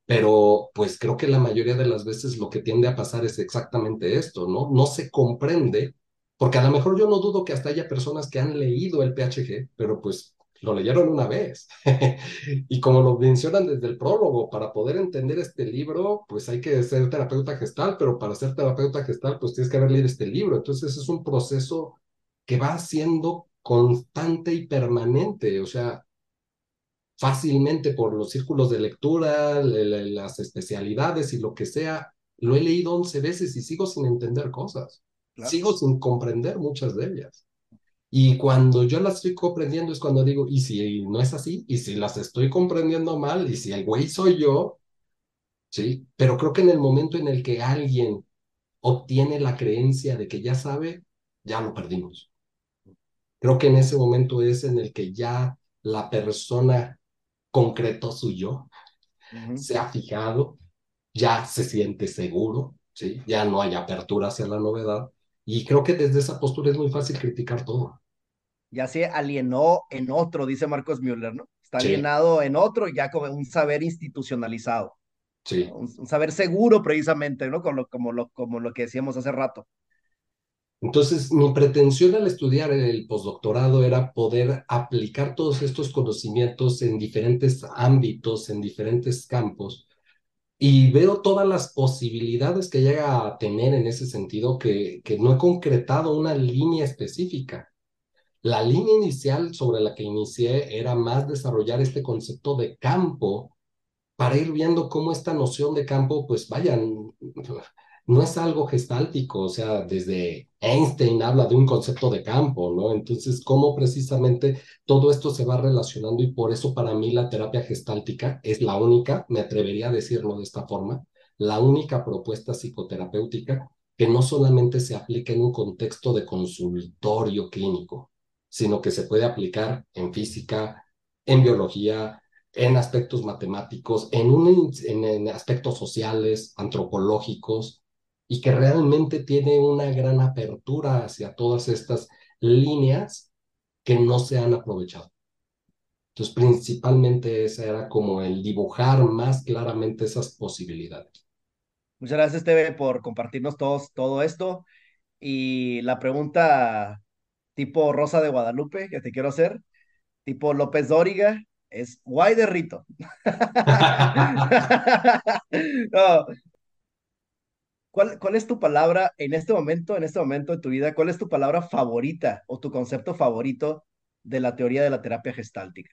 Pero pues creo que la mayoría de las veces lo que tiende a pasar es exactamente esto, ¿no? No se comprende, porque a lo mejor yo no dudo que hasta haya personas que han leído el PHG, pero pues lo leyeron una vez. y como lo mencionan desde el prólogo, para poder entender este libro, pues hay que ser terapeuta gestal, pero para ser terapeuta gestal, pues tienes que haber leído este libro. Entonces es un proceso que va siendo constante y permanente, o sea, fácilmente por los círculos de lectura, las especialidades y lo que sea, lo he leído once veces y sigo sin entender cosas, claro. sigo sin comprender muchas de ellas. Y cuando yo las estoy comprendiendo es cuando digo, ¿y si no es así? ¿Y si las estoy comprendiendo mal? ¿Y si el güey soy yo? Sí, pero creo que en el momento en el que alguien obtiene la creencia de que ya sabe, ya lo perdimos. Creo que en ese momento es en el que ya la persona concretó su yo, se ha fijado, ya se siente seguro, ¿sí? ya no hay apertura hacia la novedad. Y creo que desde esa postura es muy fácil criticar todo ya se alienó en otro, dice Marcos Müller, ¿no? Está alienado en otro, ya como un saber institucionalizado. Sí. Un, saber seguro precisamente, ¿no? Como lo, como, lo, como lo que decíamos hace rato. Entonces, mi pretensión al estudiar el postdoctorado era poder aplicar todos estos conocimientos en diferentes ámbitos, en diferentes campos, y veo todas las posibilidades que llega a tener en ese sentido que, que no he concretado una línea específica. La línea inicial sobre la que inicié era más desarrollar este concepto de campo para ir viendo cómo esta noción de campo, pues vayan, no es algo gestáltico, o sea, desde Einstein habla de un concepto de campo, ¿no? Entonces, cómo precisamente todo esto se va relacionando y por eso para mí la terapia gestáltica es la única, me atrevería a decirlo de esta forma, la única propuesta psicoterapéutica que no solamente se aplica en un contexto de consultorio clínico, sino que se puede aplicar en física, en biología, en aspectos matemáticos, en, un, en, aspectos sociales, antropológicos, y que realmente tiene una gran apertura hacia todas estas líneas que no se han aprovechado. Entonces, principalmente ese era como el dibujar más claramente esas posibilidades. Muchas gracias, Teve, por compartirnos todos, todo esto. Y la pregunta tipo Rosa de Guadalupe, que te quiero hacer, tipo López Dóriga, es guay de Rito. ¿Cuál, ¿Cuál es tu palabra en este momento, en este momento de tu vida, cuál es tu palabra favorita o tu concepto favorito de la teoría de la terapia gestáltica?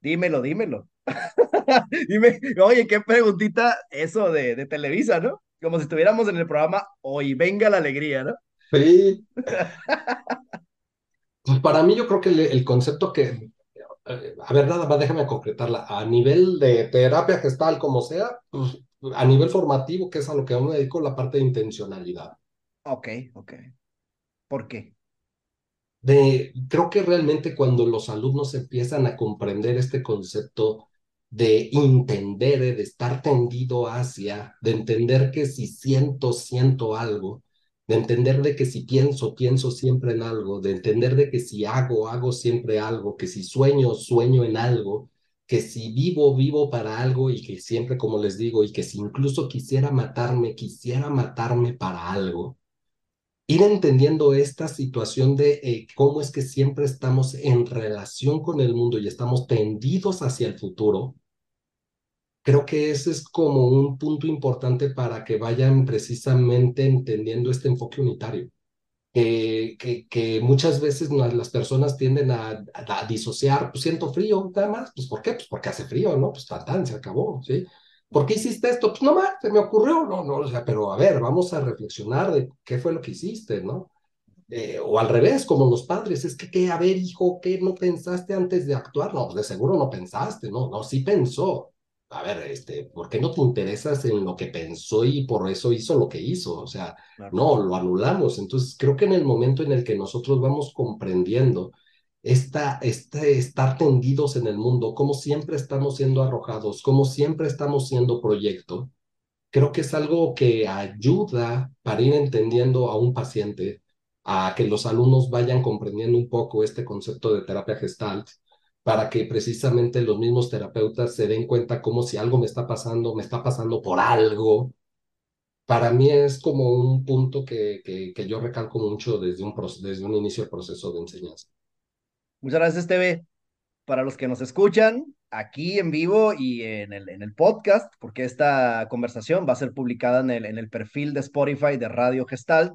Dímelo, dímelo. Oye, qué preguntita eso de, de Televisa, ¿no? Como si estuviéramos en el programa Hoy Venga la Alegría, ¿no? Sí. Pues para mí yo creo que el, concepto que, eh, a ver, nada más déjame concretarla, a nivel de terapia gestal, como sea, pues, a nivel formativo, que es a lo que me dedico, la parte de intencionalidad. Ok, ok. ¿Por qué? De, creo que realmente cuando los alumnos empiezan a comprender este concepto de entender, de estar tendido hacia, de entender que si siento, siento algo, de entender de que si pienso, pienso siempre en algo, de entender de que si hago, hago siempre algo, que si sueño, sueño en algo, que si vivo, vivo para algo y que siempre, como les digo, y que si incluso quisiera matarme, quisiera matarme para algo. Ir entendiendo esta situación de eh, cómo es que siempre estamos en relación con el mundo y estamos tendidos hacia el futuro, creo que ese es como un punto importante para que vayan precisamente entendiendo este enfoque unitario. que, que, muchas veces las personas tienden a, disociar, pues siento frío, nada más, pues ¿por qué? Pues porque hace frío, ¿no? Pues tan, se acabó, ¿sí? ¿Por qué hiciste esto? Pues no más, se me ocurrió, no, no, o sea, pero a ver, vamos a reflexionar de qué fue lo que hiciste, ¿no? Eh, o al revés, como los padres, es que, ¿qué? A ver, hijo, ¿qué no pensaste antes de actuar? No, pues de seguro no pensaste, no, no, sí pensó, a ver, este, ¿por qué no te interesas en lo que pensó y por eso hizo lo que hizo? O sea, no, lo anulamos. Entonces, creo que en el momento en el que nosotros vamos comprendiendo esta, este estar tendidos en el mundo, cómo siempre estamos siendo arrojados, cómo siempre estamos siendo proyecto, creo que es algo que ayuda para ir entendiendo a un paciente a que los alumnos vayan comprendiendo un poco este concepto de terapia gestalt para que precisamente los mismos terapeutas se den cuenta como si algo me está pasando, me está pasando por algo. Para mí es como un punto que, que, yo recalco mucho desde un, desde un inicio del proceso de enseñanza. Muchas gracias, TV. Para los que nos escuchan aquí en vivo y en el, en el podcast, porque esta conversación va a ser publicada en el, en el perfil de Spotify de Radio Gestalt,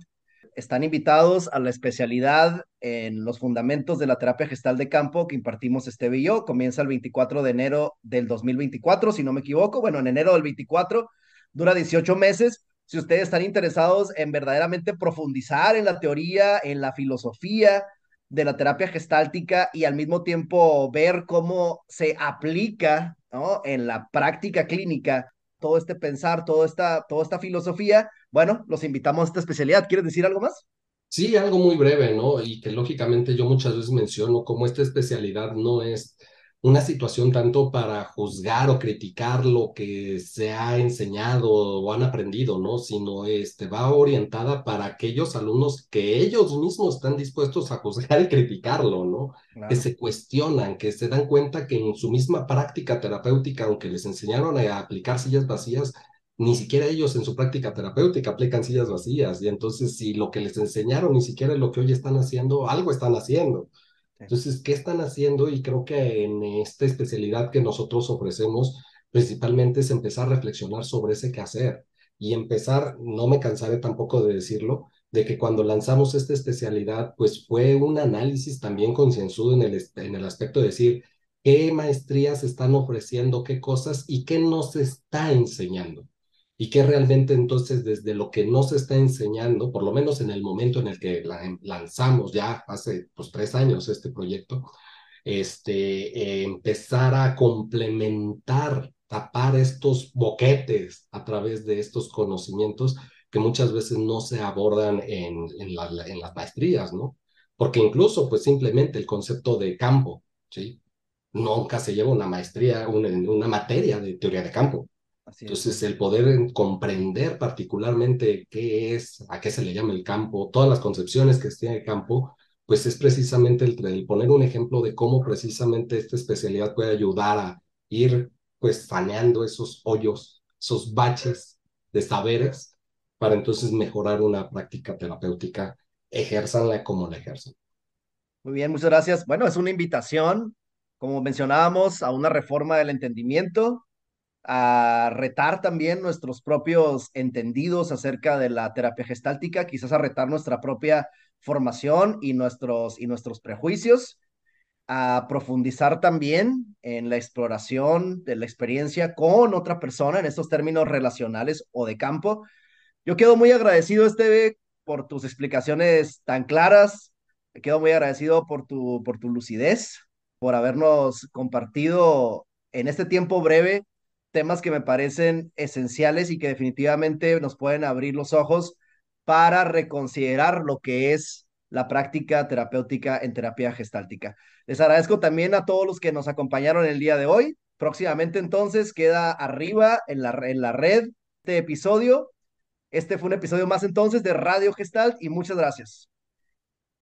están invitados a la especialidad en los fundamentos de la terapia gestal de campo que impartimos Esteve y yo. Comienza el 24 de enero del 2024, si no me equivoco. Bueno, en enero del 24, dura 18 meses. Si ustedes están interesados en verdaderamente profundizar en la teoría, en la filosofía de la terapia gestáltica y al mismo tiempo ver cómo se aplica ¿no? en la práctica clínica todo este pensar, toda esta, toda esta filosofía, bueno, los invitamos a esta especialidad. ¿Quieres decir algo más? Sí, algo muy breve, ¿no? Y que lógicamente yo muchas veces menciono como esta especialidad no es una situación tanto para juzgar o criticar lo que se ha enseñado o han aprendido, ¿no? Sino este, va orientada para aquellos alumnos que ellos mismos están dispuestos a juzgar y criticarlo, ¿no? Claro. Que se cuestionan, que se dan cuenta que en su misma práctica terapéutica, aunque les enseñaron a aplicar sillas vacías, ni siquiera ellos en su práctica terapéutica aplican sillas vacías. Y entonces, si lo que les enseñaron ni siquiera es lo que hoy están haciendo, algo están haciendo. Entonces, ¿qué están haciendo? Y creo que en esta especialidad que nosotros ofrecemos, principalmente es empezar a reflexionar sobre ese qué hacer y empezar, no me cansaré tampoco de decirlo, de que cuando lanzamos esta especialidad, pues fue un análisis también concienzudo en el, en el aspecto de decir qué maestrías están ofreciendo, qué cosas y qué nos está enseñando y que realmente entonces desde lo que nos está enseñando, por lo menos en el momento en el que la, lanzamos ya hace pues tres años este proyecto, este, empezar a complementar, tapar estos boquetes a través de estos conocimientos que muchas veces no se abordan en, en las maestrías, ¿no? Porque incluso pues simplemente el concepto de campo, ¿sí? Nunca se lleva una maestría, una, una materia de teoría de campo entonces, el poder comprender particularmente qué es, a qué se le llama el campo, todas las concepciones que tiene el campo, pues es precisamente el, poner un ejemplo de cómo precisamente esta especialidad puede ayudar a ir pues saneando esos hoyos, esos baches de saberes, para entonces mejorar una práctica terapéutica, ejérzanla como la ejercen. Muy bien, muchas gracias. Bueno, es una invitación, como mencionábamos, a una reforma del entendimiento, a retar también nuestros propios entendidos acerca de la terapia gestáltica, quizás a retar nuestra propia formación y nuestros, y nuestros prejuicios, a profundizar también en la exploración de la experiencia con otra persona en estos términos relacionales o de campo. Yo quedo muy agradecido, Esteve, por tus explicaciones tan claras. Quedo muy agradecido por tu, por tu lucidez, por habernos compartido en este tiempo breve temas que me parecen esenciales y que definitivamente nos pueden abrir los ojos para reconsiderar lo que es la práctica terapéutica en terapia gestáltica. Les agradezco también a todos los que nos acompañaron el día de hoy. Próximamente entonces queda arriba en la, en la red este episodio. Este fue un episodio más entonces de Radio Gestalt y muchas gracias.